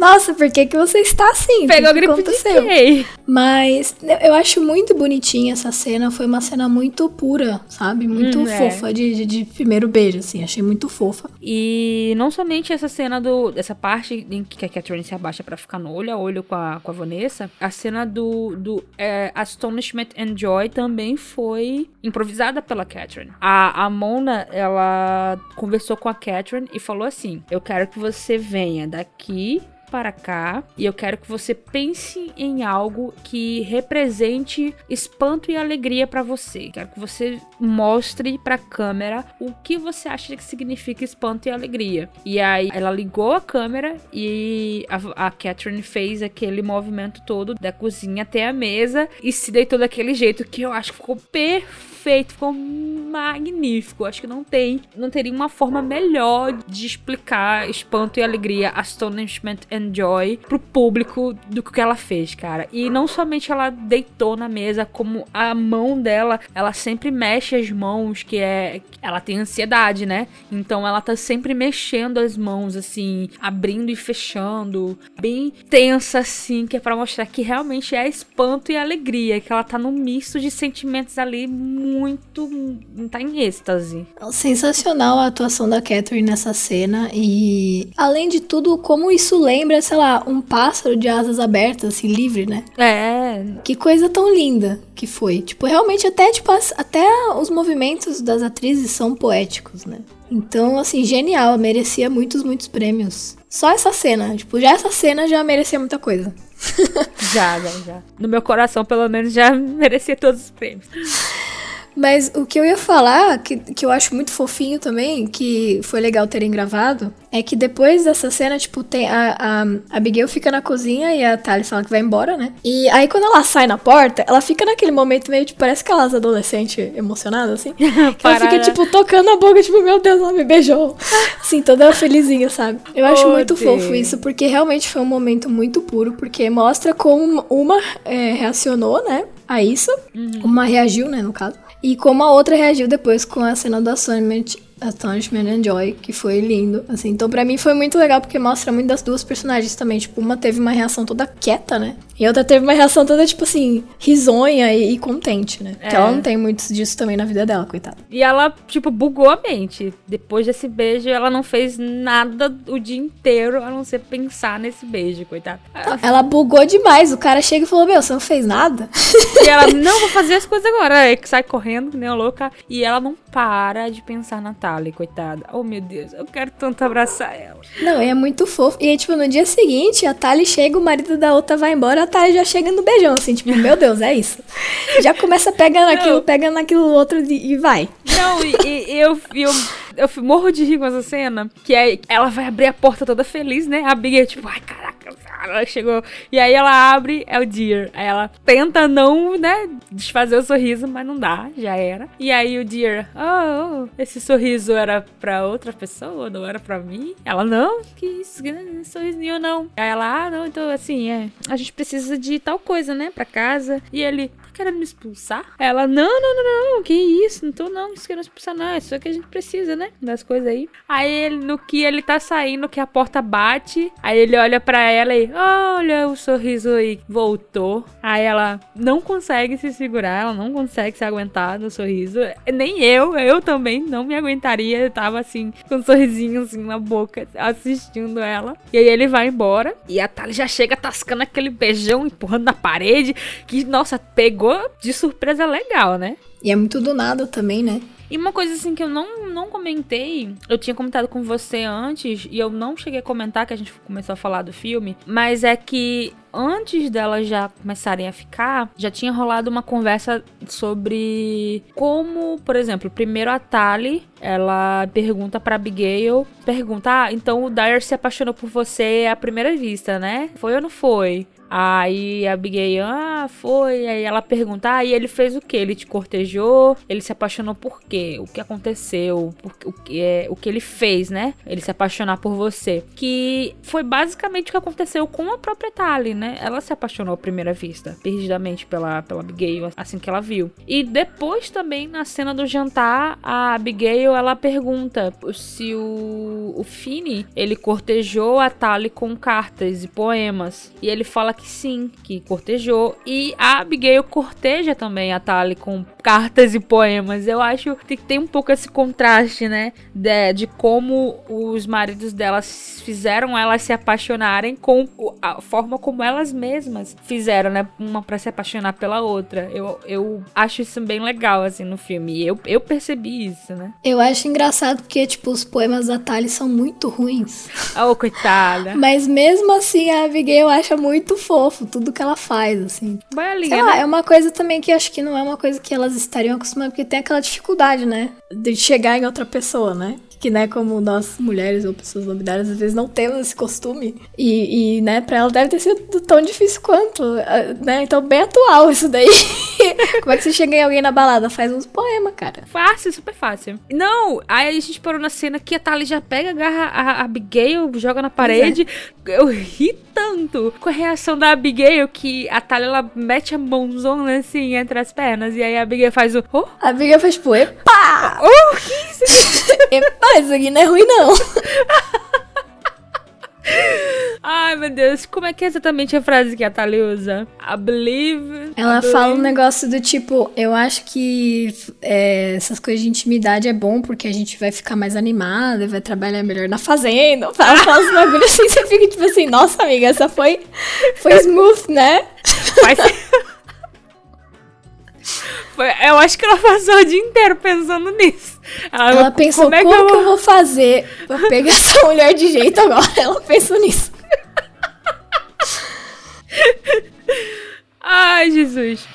Nossa, por que, que você está assim? Pegou a que gripe de quê? Mas eu acho muito bonitinha essa cena. Foi uma cena muito pura, sabe? Muito Hum, é. fofa de, de, de primeiro beijo, assim. Achei muito fofa. E não somente essa cena do. Essa parte em que a Catherine se abaixa para ficar no olho a olho com a, com a Vanessa, a cena do, do é, Astonishment and Joy também foi improvisada pela Catherine. A, a Mona, ela conversou com a Catherine e falou assim: Eu quero que você venha daqui para cá e eu quero que você pense em algo que represente espanto e alegria para você. Quero que você mostre para a câmera o que você acha que significa espanto e alegria. E aí ela ligou a câmera e a, a Catherine fez aquele movimento todo da cozinha até a mesa e se deitou daquele jeito que eu acho que ficou perfeito perfeito, ficou magnífico. Acho que não tem, não teria uma forma melhor de explicar espanto e alegria, astonishment and joy pro público do que ela fez, cara. E não somente ela deitou na mesa, como a mão dela, ela sempre mexe as mãos, que é ela tem ansiedade, né? Então ela tá sempre mexendo as mãos assim, abrindo e fechando, bem tensa assim, que é para mostrar que realmente é espanto e alegria, que ela tá num misto de sentimentos ali muito muito. tá em êxtase. Sensacional a atuação da Catherine nessa cena. E além de tudo, como isso lembra, sei lá, um pássaro de asas abertas, assim, livre, né? É. Que coisa tão linda que foi. Tipo, realmente até, tipo, até os movimentos das atrizes são poéticos, né? Então, assim, genial, merecia muitos, muitos prêmios. Só essa cena, tipo, já essa cena já merecia muita coisa. já, já, já. No meu coração, pelo menos, já merecia todos os prêmios. Mas o que eu ia falar, que, que eu acho muito fofinho também, que foi legal terem gravado, é que depois dessa cena, tipo, tem a, a, a Abigail fica na cozinha e a Tali fala que vai embora, né? E aí quando ela sai na porta, ela fica naquele momento meio, tipo, parece aquelas adolescentes emocionadas, assim. que ela fica, tipo, tocando a boca, tipo, meu Deus, ela me beijou. Assim, toda felizinha, sabe? Eu acho oh, muito Deus. fofo isso, porque realmente foi um momento muito puro, porque mostra como uma é, reacionou, né? A isso. Uhum. Uma reagiu, né, no caso. E como a outra reagiu depois com a cena do Astonishment, Astonishment and Joy, que foi lindo, assim. Então para mim foi muito legal porque mostra muito das duas personagens também. Tipo, uma teve uma reação toda quieta, né? E a outra teve uma reação toda, tipo assim, risonha e, e contente, né? É. Que ela não tem muito disso também na vida dela, coitada. E ela, tipo, bugou a mente. Depois desse beijo, ela não fez nada o dia inteiro a não ser pensar nesse beijo, coitada. Ela, ela bugou demais. O cara chega e falou: Meu, você não fez nada? E ela, não, vou fazer as coisas agora. Aí sai correndo, nem louca. E ela não para de pensar na Tali, coitada. Oh, meu Deus, eu quero tanto abraçar ela. Não, é muito fofo. E aí, tipo, no dia seguinte, a Tali chega, o marido da outra vai embora já tá já chega no beijão, assim, tipo, meu Deus, é isso. Já começa pegando aquilo, pegando aquilo outro e, vai. Não, e, e eu, eu, eu morro de rir com essa cena, que aí ela vai abrir a porta toda feliz, né? A Big é tipo, ai, caraca, ela chegou. E aí ela abre, é o Deer. Aí ela tenta não, né, desfazer o sorriso, mas não dá, já era. E aí o Deer, oh, esse sorriso era pra outra pessoa, não era pra mim? Ela, não, que isso, que sorrisinho não. Aí ela, ah, não, então assim, é, a gente precisa de tal coisa, né, pra casa. E ele, querendo me expulsar? Ela, não, não, não, não, que isso, não tô não querendo expulsar, não, é só que a gente precisa, né, das coisas aí. Aí ele, no que ele tá saindo, que a porta bate, aí ele olha pra ela e, olha o sorriso aí, voltou. Aí ela não consegue se segurar, ela não consegue se aguentar no sorriso. Nem eu, eu também não me aguentaria. Eu tava assim, com um sorrisinho assim na boca, assistindo ela. E aí ele vai embora. E a Thalia já chega tascando aquele beijão, empurrando na parede. Que, nossa, pegou de surpresa legal, né? E é muito do nada também, né? E uma coisa assim que eu não, não comentei, eu tinha comentado com você antes, e eu não cheguei a comentar que a gente começou a falar do filme, mas é que antes delas já começarem a ficar, já tinha rolado uma conversa sobre como, por exemplo, primeiro a Tali, ela pergunta para Abigail, pergunta: "Ah, então o Dyer se apaixonou por você à primeira vista, né? Foi ou não foi?" Aí a Abigail, ah, foi. Aí ela pergunta, ah, e ele fez o que? Ele te cortejou? Ele se apaixonou por quê? O que aconteceu? Por, o, que, é, o que ele fez, né? Ele se apaixonar por você. Que foi basicamente o que aconteceu com a própria Tali, né? Ela se apaixonou à primeira vista, perdidamente pela, pela Abigail, assim que ela viu. E depois também, na cena do jantar, a Abigail, ela pergunta se o, o Fini, ele cortejou a Tali com cartas e poemas. E ele fala que sim, que cortejou. E a Abigail corteja também a Tali com cartas e poemas. Eu acho que tem um pouco esse contraste, né? De, de como os maridos delas fizeram elas se apaixonarem com a forma como elas mesmas fizeram, né? Uma pra se apaixonar pela outra. Eu, eu acho isso bem legal, assim, no filme. Eu, eu percebi isso, né? Eu acho engraçado porque, tipo, os poemas da Tali são muito ruins. Oh, coitada. Mas mesmo assim, a Abigail acha muito fofo tudo que ela faz, assim. Boiolinha, Sei lá, né? é uma coisa também que acho que não é uma coisa que elas estariam acostumadas, porque tem aquela dificuldade, né? De chegar em outra pessoa, né? Que, né, como nós mulheres ou pessoas não binárias, às vezes não temos esse costume. E, e, né, pra ela deve ter sido tão difícil quanto, ah, né? Então, bem atual isso daí. como é que você chega em alguém na balada? Faz uns poemas, cara. Fácil, super fácil. Não, aí a gente parou na cena que a Tali já pega, agarra a Abigail, joga na parede. Eu ri tanto com a reação da Abigail que a Tali ela mete a mãozona assim entre as pernas. E aí a Abigail faz o. Oh, A amiga faz tipo, epa! oh, que isso? epa, isso aqui não é ruim, não. Ai, meu Deus, como é que é exatamente a frase que a Tali usa? I believe. Ela I fala um believe. negócio do tipo, eu acho que é, essas coisas de intimidade é bom porque a gente vai ficar mais animada e vai trabalhar melhor na fazenda. Ela fala uns bagulho assim, você fica tipo assim, nossa amiga, essa foi, foi smooth, né? Mas... Foi- eu acho que ela passou o dia inteiro pensando nisso. Ela pensou, como como, é que que eu eu vou fazer pra pegar essa mulher de jeito agora? Ela pensou nisso. Ai, Jesus.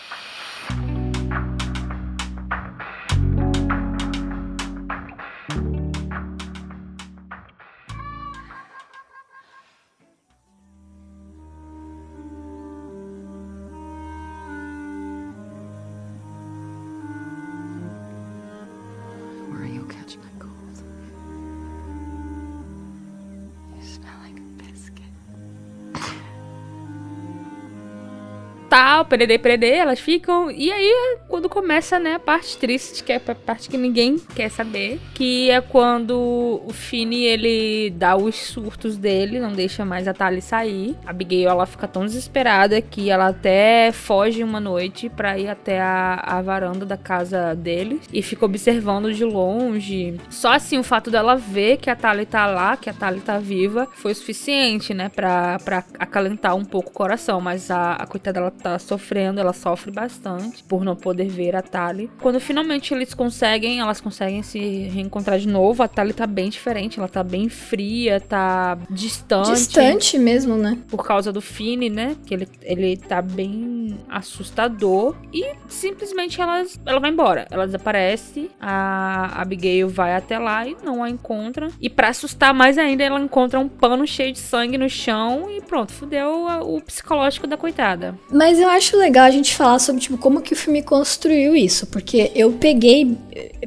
Tal, pererê, pererê, elas ficam. E aí quando começa, né, a parte triste, que é a parte que ninguém quer saber. Que é quando o Fini, ele dá os surtos dele, não deixa mais a Tali sair. A Abigail, ela fica tão desesperada que ela até foge uma noite pra ir até a, a varanda da casa deles. E fica observando de longe. Só assim, o fato dela ver que a Tali tá lá, que a Tali tá viva, foi suficiente, né, pra acalentar um pouco o coração. Mas a, a coitada, ela tá sofrendo, ela sofre bastante por não poder ver a Tali. Quando finalmente eles conseguem, elas conseguem se reencontrar de novo, a Tali tá bem diferente, ela tá bem fria, tá distante. Distante mesmo, né? Por causa do Fini, né? Que ele, ele tá bem assustador. E simplesmente ela, ela vai embora. Ela desaparece. A Abigail vai até lá e não a encontra. E pra assustar mais ainda, ela encontra um pano cheio de sangue no chão. E pronto, fudeu o psicológico da coitada. Mas eu acho legal a gente falar sobre tipo como que o filme construiu isso, porque eu peguei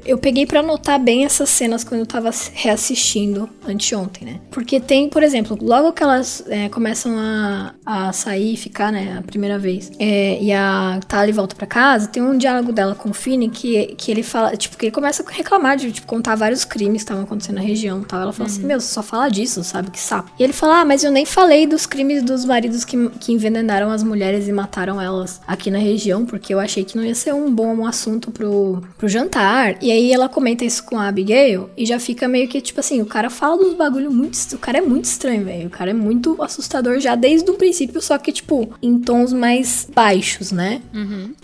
eu peguei pra notar bem essas cenas quando eu tava reassistindo anteontem, né? Porque tem, por exemplo, logo que elas é, começam a, a sair e ficar, né, a primeira vez, é, e a Tali volta pra casa, tem um diálogo dela com o Finney que, que ele fala, tipo, que ele começa a reclamar de, tipo, contar vários crimes que estavam acontecendo na região e tal. Ela fala assim, meu, você só fala disso, sabe? Que sapo. E ele fala, ah, mas eu nem falei dos crimes dos maridos que, que envenenaram as mulheres e mataram elas aqui na região, porque eu achei que não ia ser um bom assunto pro, pro jantar. E aí ela comenta isso com a Abigail e já fica meio que, tipo assim, o cara fala dos bagulho muito... O cara é muito estranho, velho. O cara é muito assustador já desde o princípio, só que, tipo, em tons mais baixos, né?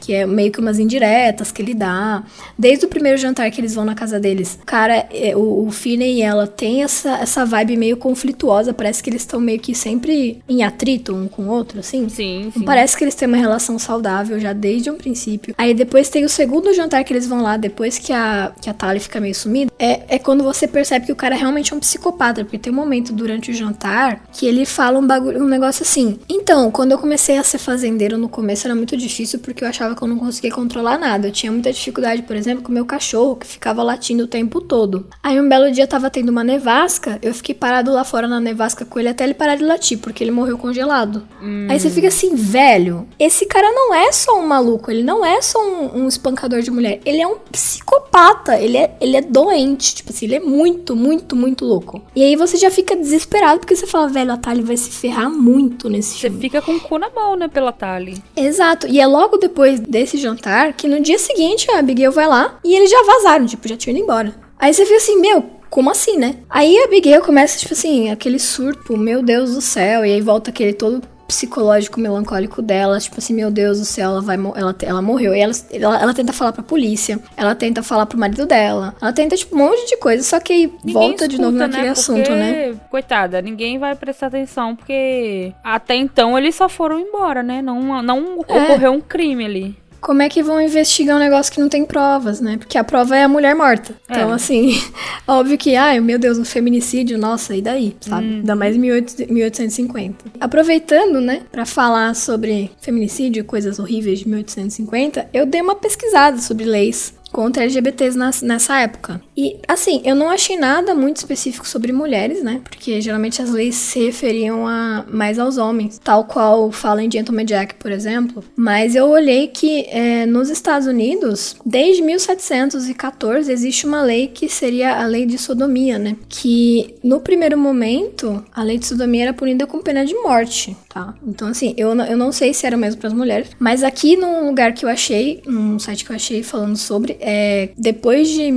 Que é meio que umas indiretas que ele dá. Desde o primeiro jantar que eles vão na casa deles, cara, é, o, o Finney e ela tem essa, essa vibe meio conflituosa. Parece que eles estão meio que sempre em atrito um com o outro, assim. Sim, sim. Parece que eles têm uma relação saudável já desde um princípio. Aí depois tem o segundo jantar que eles vão lá, depois que a, que a Tali fica meio sumida. É, é quando você percebe que o cara realmente é um psicopata. Porque tem um momento durante o jantar que ele fala um bagulho, um negócio assim. Então, quando eu comecei a ser fazendeiro no começo era muito difícil porque eu achava que eu não conseguia controlar nada. Eu tinha muita dificuldade, por exemplo, com o meu cachorro, que ficava latindo o tempo todo. Aí um belo dia tava tendo uma nevasca, eu fiquei parado lá fora na nevasca com ele até ele parar de latir, porque ele morreu congelado. Aí você fica assim, velho, esse cara não é só um maluco, ele não é só um, um espancador de mulher, ele é um psicopata, ele é, ele é doente. Tipo assim, ele é muito, muito, muito louco. E aí você já fica desesperado porque você fala, velho, a Tali vai se ferrar muito nesse Você filme. fica com o cu na mão, né, pela Tali. Exato. E é logo depois desse jantar que no dia seguinte a Abigail vai lá e eles já vazaram, tipo, já tinham ido embora. Aí você fica assim, meu, como assim, né? Aí a Abigail começa, tipo assim, aquele surto, meu Deus do céu, e aí volta aquele todo psicológico melancólico dela, tipo assim, meu Deus do céu, ela vai ela, ela morreu. E ela, ela, ela tenta falar pra polícia, ela tenta falar pro marido dela, ela tenta, tipo, um monte de coisa, só que Ninguém volta de novo escuta, naquele né, assunto, porque, né? Coitada, ninguém vai prestar atenção, porque até então eles só foram embora, né? Não, não É. ocorreu um crime ali. Como é que vão investigar um negócio que não tem provas, né? Porque a prova é a mulher morta. Então, É. assim, óbvio que, ai, meu Deus, um feminicídio, nossa, e daí, sabe? Ainda mais em 18- 1850. Aproveitando, né, pra falar sobre feminicídio e coisas horríveis de 1850, eu dei uma pesquisada sobre leis contra LGBTs nas- nessa época. E, assim, eu não achei nada muito específico sobre mulheres, né? Porque geralmente as leis se referiam a, mais aos homens, tal qual fala em Gentleman Jack, por exemplo. Mas eu olhei que é, nos Estados Unidos, desde 1714, existe uma lei que seria a lei de sodomia, né? Que no primeiro momento, a lei de sodomia era punida com pena de morte, tá? Então, assim, eu, eu não sei se era mesmo para as mulheres, mas aqui num lugar que eu achei, num site que eu achei falando sobre, é, depois de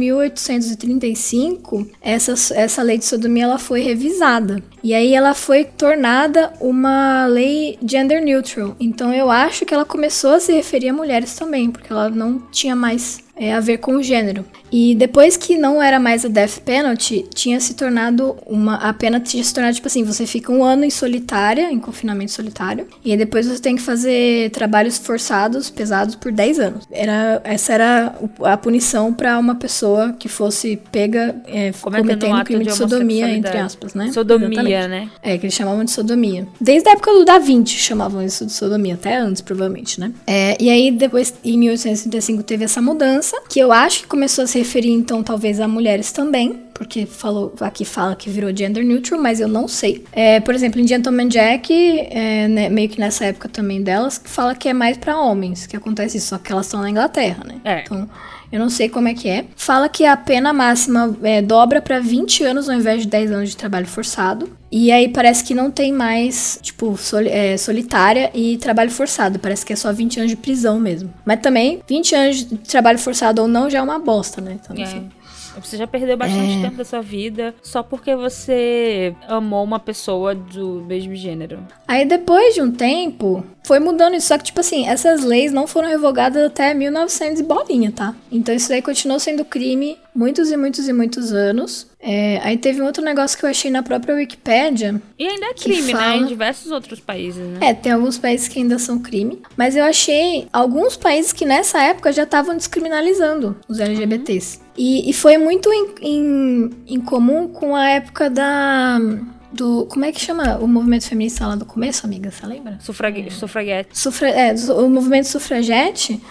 1835, essa, essa lei de sodomia ela foi revisada. E aí ela foi tornada uma lei gender neutral. Então eu acho que ela começou a se referir a mulheres também, porque ela não tinha mais é, a ver com o gênero. E depois que não era mais a death penalty, tinha se tornado uma. A pena tinha se tornado, tipo assim, você fica um ano em solitária, em confinamento solitário, e depois você tem que fazer trabalhos forçados, pesados, por 10 anos. Era, essa era a punição pra uma pessoa que fosse pega é, Cometendo um crime de de, sodomia, entre aspas, né? Sodomia, Exatamente. né? É, que eles chamavam de sodomia. Desde a época do Da Vinci chamavam isso de sodomia, até antes, provavelmente, né? É, e aí, depois, em 1835, teve essa mudança, que eu acho que começou a se referir, então, talvez a mulheres também, porque falou, aqui fala que virou gender neutral, mas eu não sei. É, por exemplo, em Gentleman Jack, é, né, meio que nessa época também delas, fala que é mais pra homens que acontece isso, só que elas estão na Inglaterra, né? É. Então, eu não sei como é que é. Fala que a pena máxima é, dobra pra 20 anos ao invés de 10 anos de trabalho forçado. E aí parece que não tem mais, tipo, soli- é, solitária e trabalho forçado. Parece que é só 20 anos de prisão mesmo. Mas também, 20 anos de trabalho forçado ou não já é uma bosta, né? Então, enfim. É. Você já perdeu bastante É. tempo da sua vida só porque você amou uma pessoa do mesmo gênero. Aí depois de um tempo, foi mudando isso. Só que, tipo assim, essas leis não foram revogadas até 1900 e bolinha, tá? Então isso daí continuou sendo crime muitos e muitos e muitos anos. É, aí teve um outro negócio que eu achei na própria Wikipédia. E ainda é crime, né? fala- Em diversos outros países, né? É, tem alguns países que ainda são crime. Mas eu achei alguns países que nessa época já estavam descriminalizando os LGBTs. E, e foi muito em, em, em comum com a época da. Do. Como é que chama o movimento feminista lá do começo, amiga? Você lembra? Sufrague... Sufraguete. Sufra é, o movimento sufragete,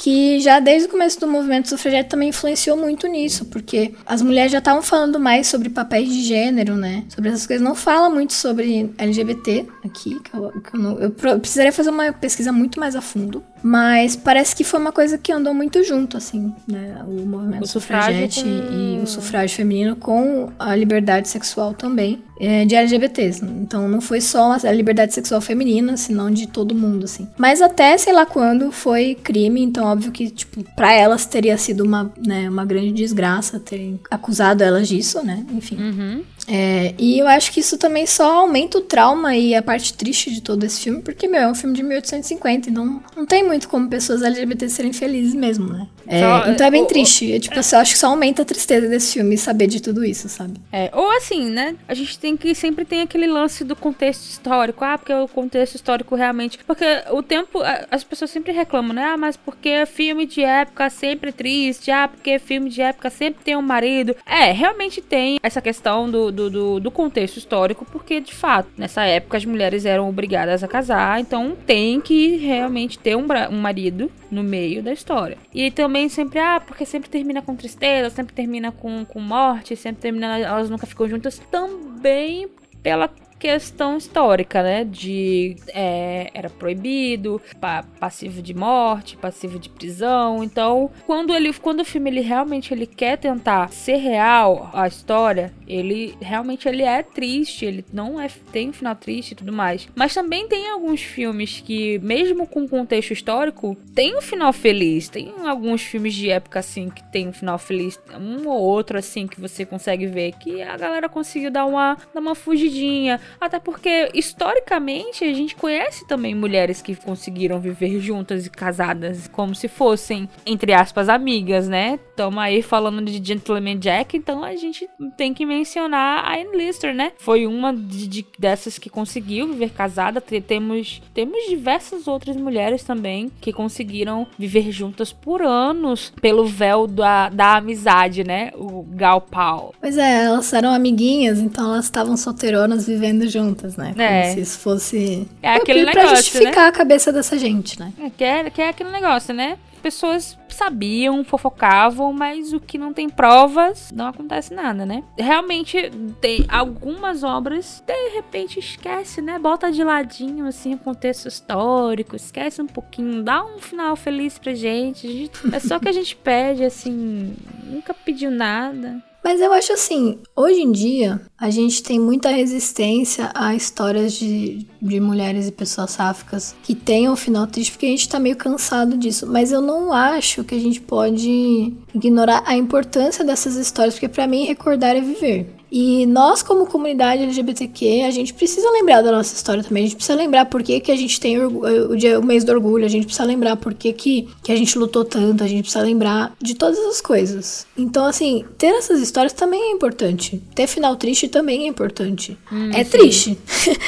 que já desde o começo do movimento sufragete também influenciou muito nisso, porque as mulheres já estavam falando mais sobre papéis de gênero, né? Sobre essas coisas. Não fala muito sobre LGBT aqui, que eu, que eu, não, eu precisaria fazer uma pesquisa muito mais a fundo. Mas parece que foi uma coisa que andou muito junto, assim, né? O movimento O sufragete com- e o sufrágio feminino com a liberdade sexual também é, de LGBTs. Então não foi só a liberdade sexual feminina, senão de todo mundo, assim. Mas até sei lá quando foi crime, então óbvio que, tipo, pra elas teria sido uma, né, uma grande desgraça terem acusado elas disso, né? Enfim. Uhum. É, e eu acho que isso também só aumenta o trauma e a parte triste de todo esse filme, porque, meu, é um filme de 1850, então não tem muito como pessoas LGBT serem felizes mesmo, né? É, Só- então é bem o- o- triste. É, tipo, eu acho que só aumenta a tristeza desse filme saber de tudo isso, sabe? É, ou assim, né? A gente tem que sempre tem aquele lance do contexto histórico. Ah, porque o contexto histórico realmente. Porque o tempo. As pessoas sempre reclamam, né? Ah, mas porque filme de época sempre triste. Ah, porque filme de época sempre tem um marido. É, realmente tem essa questão do, do, do, do contexto histórico, porque de fato, nessa época as mulheres eram obrigadas a casar. Então tem que realmente ter um, um marido no meio da história. E também sempre, ah, porque sempre termina com tristeza, sempre termina com, com morte, sempre termina, elas nunca ficam juntas. Também pela questão histórica, né? De é, era proibido, pa passivo de morte, passivo de prisão. Então, quando ele, quando o filme ele realmente ele quer tentar ser real a história, ele realmente ele é triste, ele não é tem um final triste e tudo mais. Mas também tem alguns filmes que, mesmo com contexto histórico, tem um final feliz. Tem alguns filmes de época assim que tem um final feliz, um ou outro assim que você consegue ver que a galera conseguiu dar uma, dar uma fugidinha. Até porque, historicamente, a gente conhece também mulheres que conseguiram viver juntas e casadas como se fossem, entre aspas, amigas, né? Estamos aí falando de Gentleman Jack, então a gente tem que mencionar a Anne Lister, né? Foi uma de, de, dessas que conseguiu viver casada. Temos, temos diversas outras mulheres também que conseguiram viver juntas por anos pelo véu da, da amizade, né? O Gal Pau. Pois é, elas eram amiguinhas, então elas estavam solteironas vivendo juntas, né? Como É. se isso fosse. É aquele pra negócio, justificar a cabeça dessa gente, né? É, que, é, que é aquele negócio, né? Pessoas sabiam, fofocavam, mas o que não tem provas, não acontece nada, né? Realmente, tem algumas obras, de repente esquece, né? Bota de ladinho, assim, o contexto histórico, esquece um pouquinho, dá um final feliz pra gente. Gente- É só que a gente pede, assim, nunca pediu nada. Mas eu acho assim, hoje em dia, a gente tem muita resistência a histórias de, de mulheres e pessoas sáficas que tenham um final triste, porque a gente tá meio cansado disso. Mas eu não acho que a gente pode ignorar a importância dessas histórias, porque pra mim recordar é viver. E nós, como comunidade LGBTQ, a gente precisa lembrar da nossa história também. A gente precisa lembrar por que, que a gente tem orgu- o, dia, o mês do orgulho, a gente precisa lembrar por que, que, que a gente lutou tanto, a gente precisa lembrar de todas as coisas. Então, assim, ter essas histórias também é importante. Ter final triste também é importante. é triste.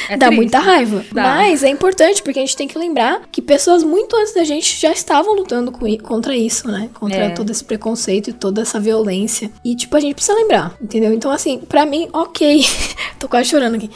É Dá triste. muita raiva. Dá. Mas é importante porque a gente tem que lembrar que pessoas muito antes da gente já estavam lutando com contra isso, né? Contra É. todo esse preconceito e toda essa violência. E, tipo, a gente precisa lembrar, entendeu? Então, assim, pra mim, ok. Tô quase chorando aqui.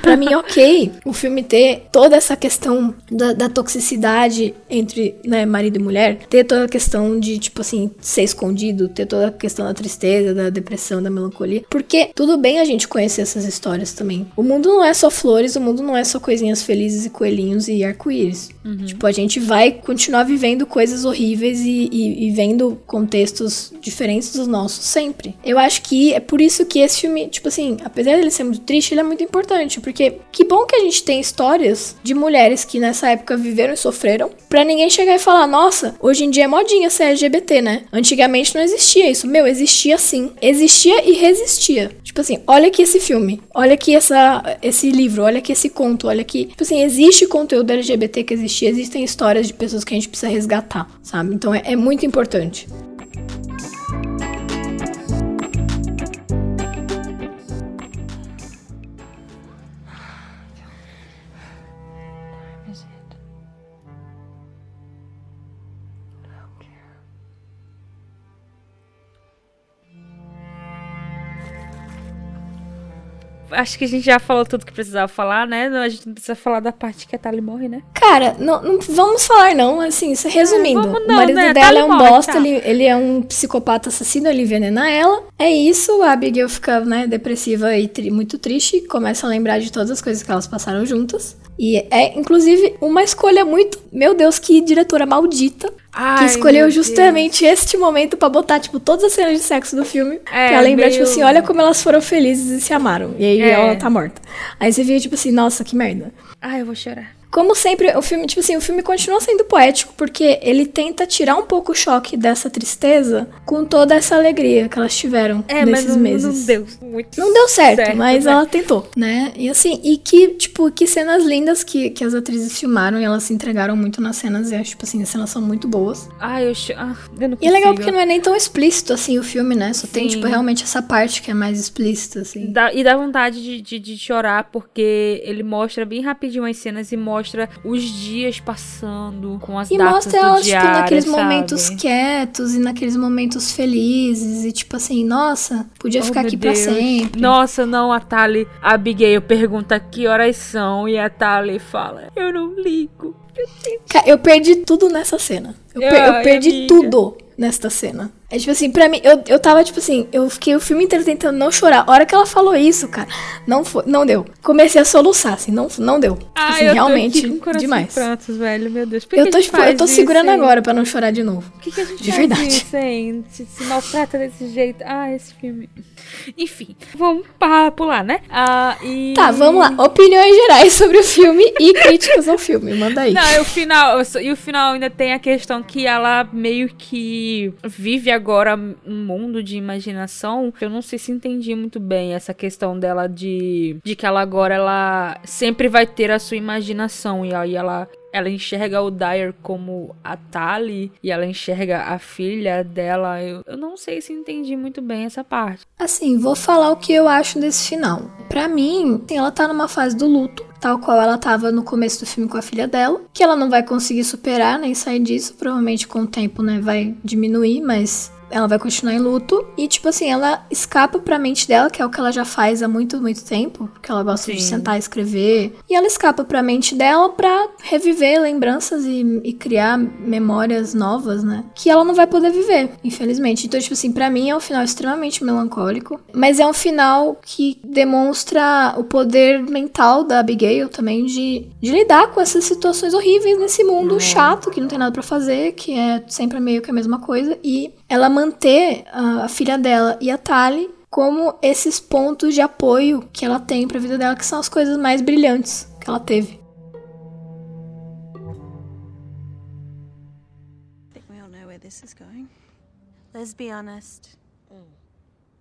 Pra mim, ok o filme ter toda essa questão da, da toxicidade entre né, marido e mulher, ter toda a questão de, tipo assim, ser escondido, ter toda a questão da tristeza, da depressão, da melancolia. Porque tudo bem a gente conhecer essas histórias também. O mundo não é só flores, o mundo não é só coisinhas felizes e coelhinhos e arco-íris. Tipo, a gente vai continuar vivendo coisas horríveis e, e- e vendo contextos diferentes dos nossos sempre. Eu acho que é por isso que esse filme, tipo assim, apesar dele ser muito triste, ele é muito importante. Porque que bom que a gente tem histórias de mulheres que nessa época viveram e sofreram, pra ninguém chegar e falar, nossa, hoje em dia é modinha ser LGBT, né? Antigamente não existia isso. Meu, existia sim. Existia e resistia. Tipo assim, olha aqui esse filme, olha aqui essa, esse livro, olha aqui esse conto, olha aqui. Tipo assim, existe conteúdo LGBT que existia, existem histórias de pessoas que a gente precisa resgatar, sabe? Então é, é muito importante. Acho que a gente já falou tudo que precisava falar, né? Não, A gente não precisa falar da parte que a Tali morre, né? Cara, não, não vamos falar não, assim, se- resumindo. vamos o não, marido né? dela é um morte, bosta, tá. ele, ele é um psicopata assassino, ele envenena ela. É isso, a Abigail fica, né, depressiva e tri- muito triste, começa a lembrar de todas as coisas que elas passaram juntas. E é, inclusive, uma escolha muito... Meu Deus, que diretora maldita. que escolheu justamente este momento pra botar, tipo, todas as cenas de sexo do filme. É, pra lembrar, meio- tipo assim, olha como elas foram felizes e se amaram. E aí É. ela tá morta. Aí você via, tipo assim, nossa, que merda. Ai, eu vou chorar. Como sempre, o filme, tipo assim, o filme continua sendo poético porque ele tenta tirar um pouco o choque dessa tristeza com toda essa alegria que elas tiveram É, mas nesses não, meses. não deu muito Não deu certo, certo, mas né? ela tentou, né? E assim, e que, tipo, que cenas lindas que, que as atrizes filmaram e elas se entregaram muito nas cenas. E acho, tipo assim, as cenas são muito boas. Ai, eu, ah, eu não E é legal consigo. porque não é nem tão explícito assim o filme, né? Só tem, Sim. tipo, realmente essa parte que é mais explícita, assim. Dá- e dá vontade de, de, de chorar porque ele mostra bem rapidinho as cenas e mostra os dias passando com as E datas mostra do elas, tipo, diário, naqueles sabe? momentos quietos e naqueles momentos felizes. E tipo assim, nossa, podia Oh, ficar aqui pra Deus. sempre. Nossa, não, a Tali, a Abigail pergunta que horas são e a Tali fala, eu não ligo. Eu perdi tudo nessa cena. Eu, per- eu perdi amiga. tudo nesta cena. É tipo assim, pra mim, eu, eu tava tipo assim, eu fiquei o filme inteiro tentando não chorar. A hora que ela falou isso, cara, não foi, não deu. Comecei a soluçar, assim, não, não deu. Ah, assim, eu tô realmente aqui com o demais. em prantos, velho. Meu Deus. Por Eu que tô, tipo, eu tô segurando isso, agora pra não chorar de novo. Por que, que a gente De faz verdade. isso, hein? Se, se maltrata desse jeito. Ah, esse filme. Enfim, vamos pular, né? Ah, e... Tá, vamos lá. Opiniões gerais sobre o filme e críticas ao filme. Manda aí. Não, e o final, e o final ainda tem a questão que ela meio que vive agora um mundo de imaginação. Eu não sei se entendi muito bem essa questão dela de, de que ela agora ela sempre vai ter a sua imaginação e aí ela ela enxerga o Dyer como a Tali e ela enxerga a filha dela. Eu, eu não sei se entendi muito bem essa parte. Assim, vou falar o que eu acho desse final. Pra mim, ela tá numa fase do luto, tal qual ela tava no começo do filme com a filha dela, que ela não vai conseguir superar nem sair disso, provavelmente com o tempo, né, vai diminuir, mas ela vai continuar em luto e tipo assim, ela escapa pra mente dela, que é o que ela já faz há muito, muito tempo, porque ela gosta de Sim. sentar e escrever, e ela escapa pra mente dela pra reviver lembranças e, e criar memórias novas, né, que ela não vai poder viver, infelizmente. Então, tipo assim, pra mim é um final extremamente melancólico, mas é um final que demonstra o poder mental da Abigail também de, de lidar com essas situações horríveis nesse mundo chato, que não tem nada pra fazer, que é sempre meio que a mesma coisa, e ela manter a, a filha dela e a Tali como esses pontos de apoio que ela tem pra vida dela, que são as coisas mais brilhantes que ela teve. Let's be honest.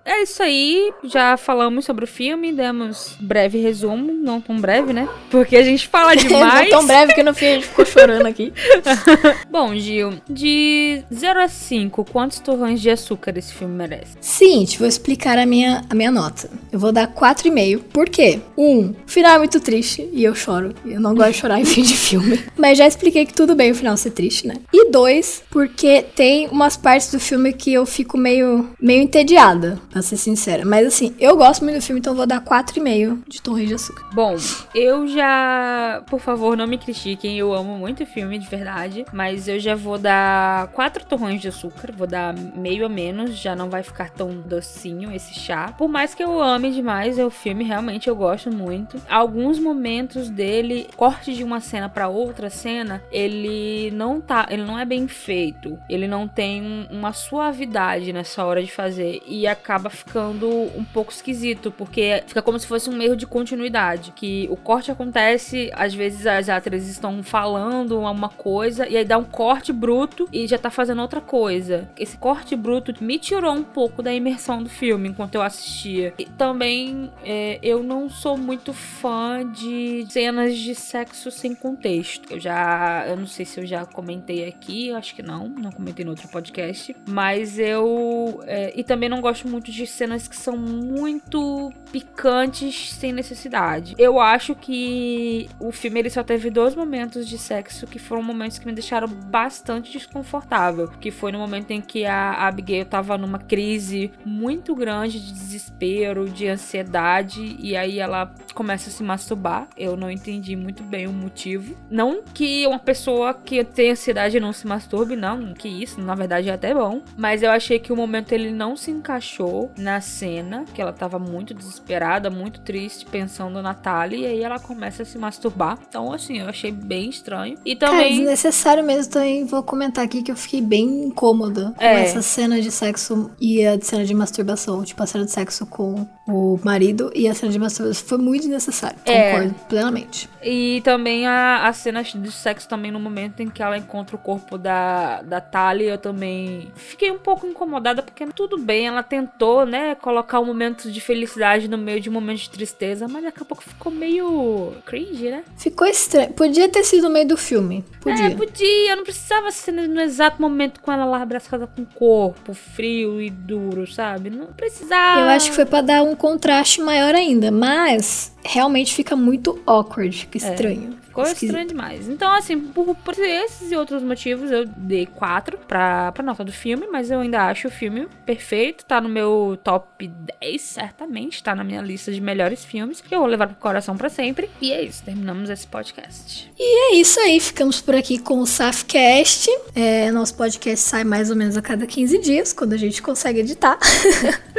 É isso aí, já falamos sobre o filme, demos breve resumo, não tão breve, né? Porque a gente fala demais. Não tão breve que no fim a gente ficou chorando aqui. Bom, Gil, de 0 a 5, quantos torrões de açúcar esse filme merece? Seguinte, vou explicar a minha, a minha nota. Eu vou dar 4,5. Por quê? Um, o final é muito triste e eu choro. Eu não gosto de chorar em fim de filme. Mas já expliquei que tudo bem o final ser triste, né? E dois, porque tem umas partes do filme que eu fico meio, meio entediada, pra ser sincera. Mas assim, eu gosto muito do filme, então vou dar 4,5 de torres de açúcar. Bom, eu já. Por favor, não me critiquem, eu amo muito o filme, de verdade. Mas eu já vou dar 4 torrões de açúcar, vou dar meio a menos, já não vai ficar tão docinho esse chá. Por mais que eu ame demais, é o filme, realmente eu gosto muito. Alguns momentos dele, corte de uma cena pra outra cena, ele não tá. Ele não é bem feito. Ele não tem um- uma suavidade nessa hora de fazer. E acaba ficando um pouco esquisito, porque fica como se fosse um erro de continuidade. Que o corte acontece, às vezes as atrizes estão falando uma coisa, e aí dá um corte bruto e já tá fazendo outra coisa. Esse corte bruto me tirou um pouco da imersão do filme enquanto eu assistia. E também é, eu não sou muito fã de cenas de sexo sem contexto. Eu já. Eu não sei se eu já comentei aqui, acho que não, não comentei no outro podcast. Mas eu. é, e também não gosto muito de cenas que são muito picantes sem necessidade. Eu acho que o filme ele só teve dois momentos de sexo que foram momentos que me deixaram bastante desconfortável. Que foi no momento em que a Abigail tava numa crise muito grande de desespero, de ansiedade, e aí ela começa a se masturbar. Eu não entendi muito bem o motivo. Não que uma pessoa que tem ansiedade não se masturbe, não, que isso, na verdade é até bom. Mas eu achei que o momento ele não se encaixou na cena, que ela tava muito desesperada, muito triste, pensando na Tali, e aí ela começa a se masturbar. Então, assim, eu achei bem estranho. E Cara, também. desnecessário mesmo também. Vou comentar aqui que eu fiquei bem incômoda com É. essa cena de sexo e a cena de masturbação. Tipo, a cena de sexo com o marido e a cena de masturbação. Foi muito desnecessário. É. Concordo plenamente. E também a, a cena de sexo também no momento em que ela encontra o corpo da, da Talia, eu também fiquei um pouco incomodada, porque tudo bem, ela tentou, né, colocar um momento de felicidade no meio de um momento de tristeza, mas daqui a pouco ficou meio cringe, né? Ficou estranho. Podia ter sido no meio do filme. Podia. É, podia, não precisava ser no exato momento com ela lá abraçada com o corpo frio e duro, sabe? Não precisava. Eu acho que foi pra dar um contraste maior ainda, mas realmente fica muito awkward, fica estranho. Ficou Ficou estranho demais. Então, assim, por, por esses e outros motivos, eu dei 4 pra, pra nota do filme, mas eu ainda acho o filme perfeito. Tá no meu top 10, certamente. Tá na minha lista de melhores filmes. Que eu vou levar pro coração pra sempre. E é isso, terminamos esse podcast. E é isso aí, ficamos por aqui com o Safcast. É, nosso podcast sai mais ou menos a cada 15 dias, quando a gente consegue editar.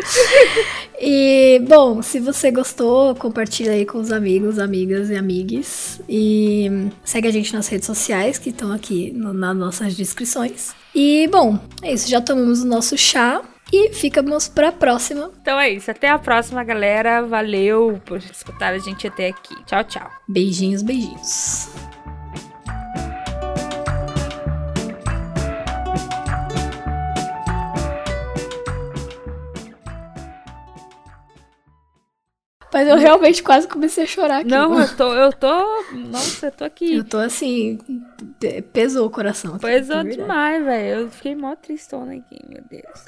e, bom, se você gostou, compartilha aí com os amigos, amigas e amigues. E segue a gente nas redes sociais, que estão aqui no, nas nossas descrições. E, bom, é isso. Já tomamos o nosso chá. E ficamos pra próxima. Então é isso. Até a próxima, galera. Valeu por escutar a gente até aqui. Tchau, tchau. Beijinhos, beijinhos. Mas eu realmente quase comecei a chorar aqui. Não, eu tô, eu tô. Nossa, eu tô aqui. Eu tô assim. Pesou o coração. Pesou demais, velho. Eu fiquei mó tristona aqui, meu Deus.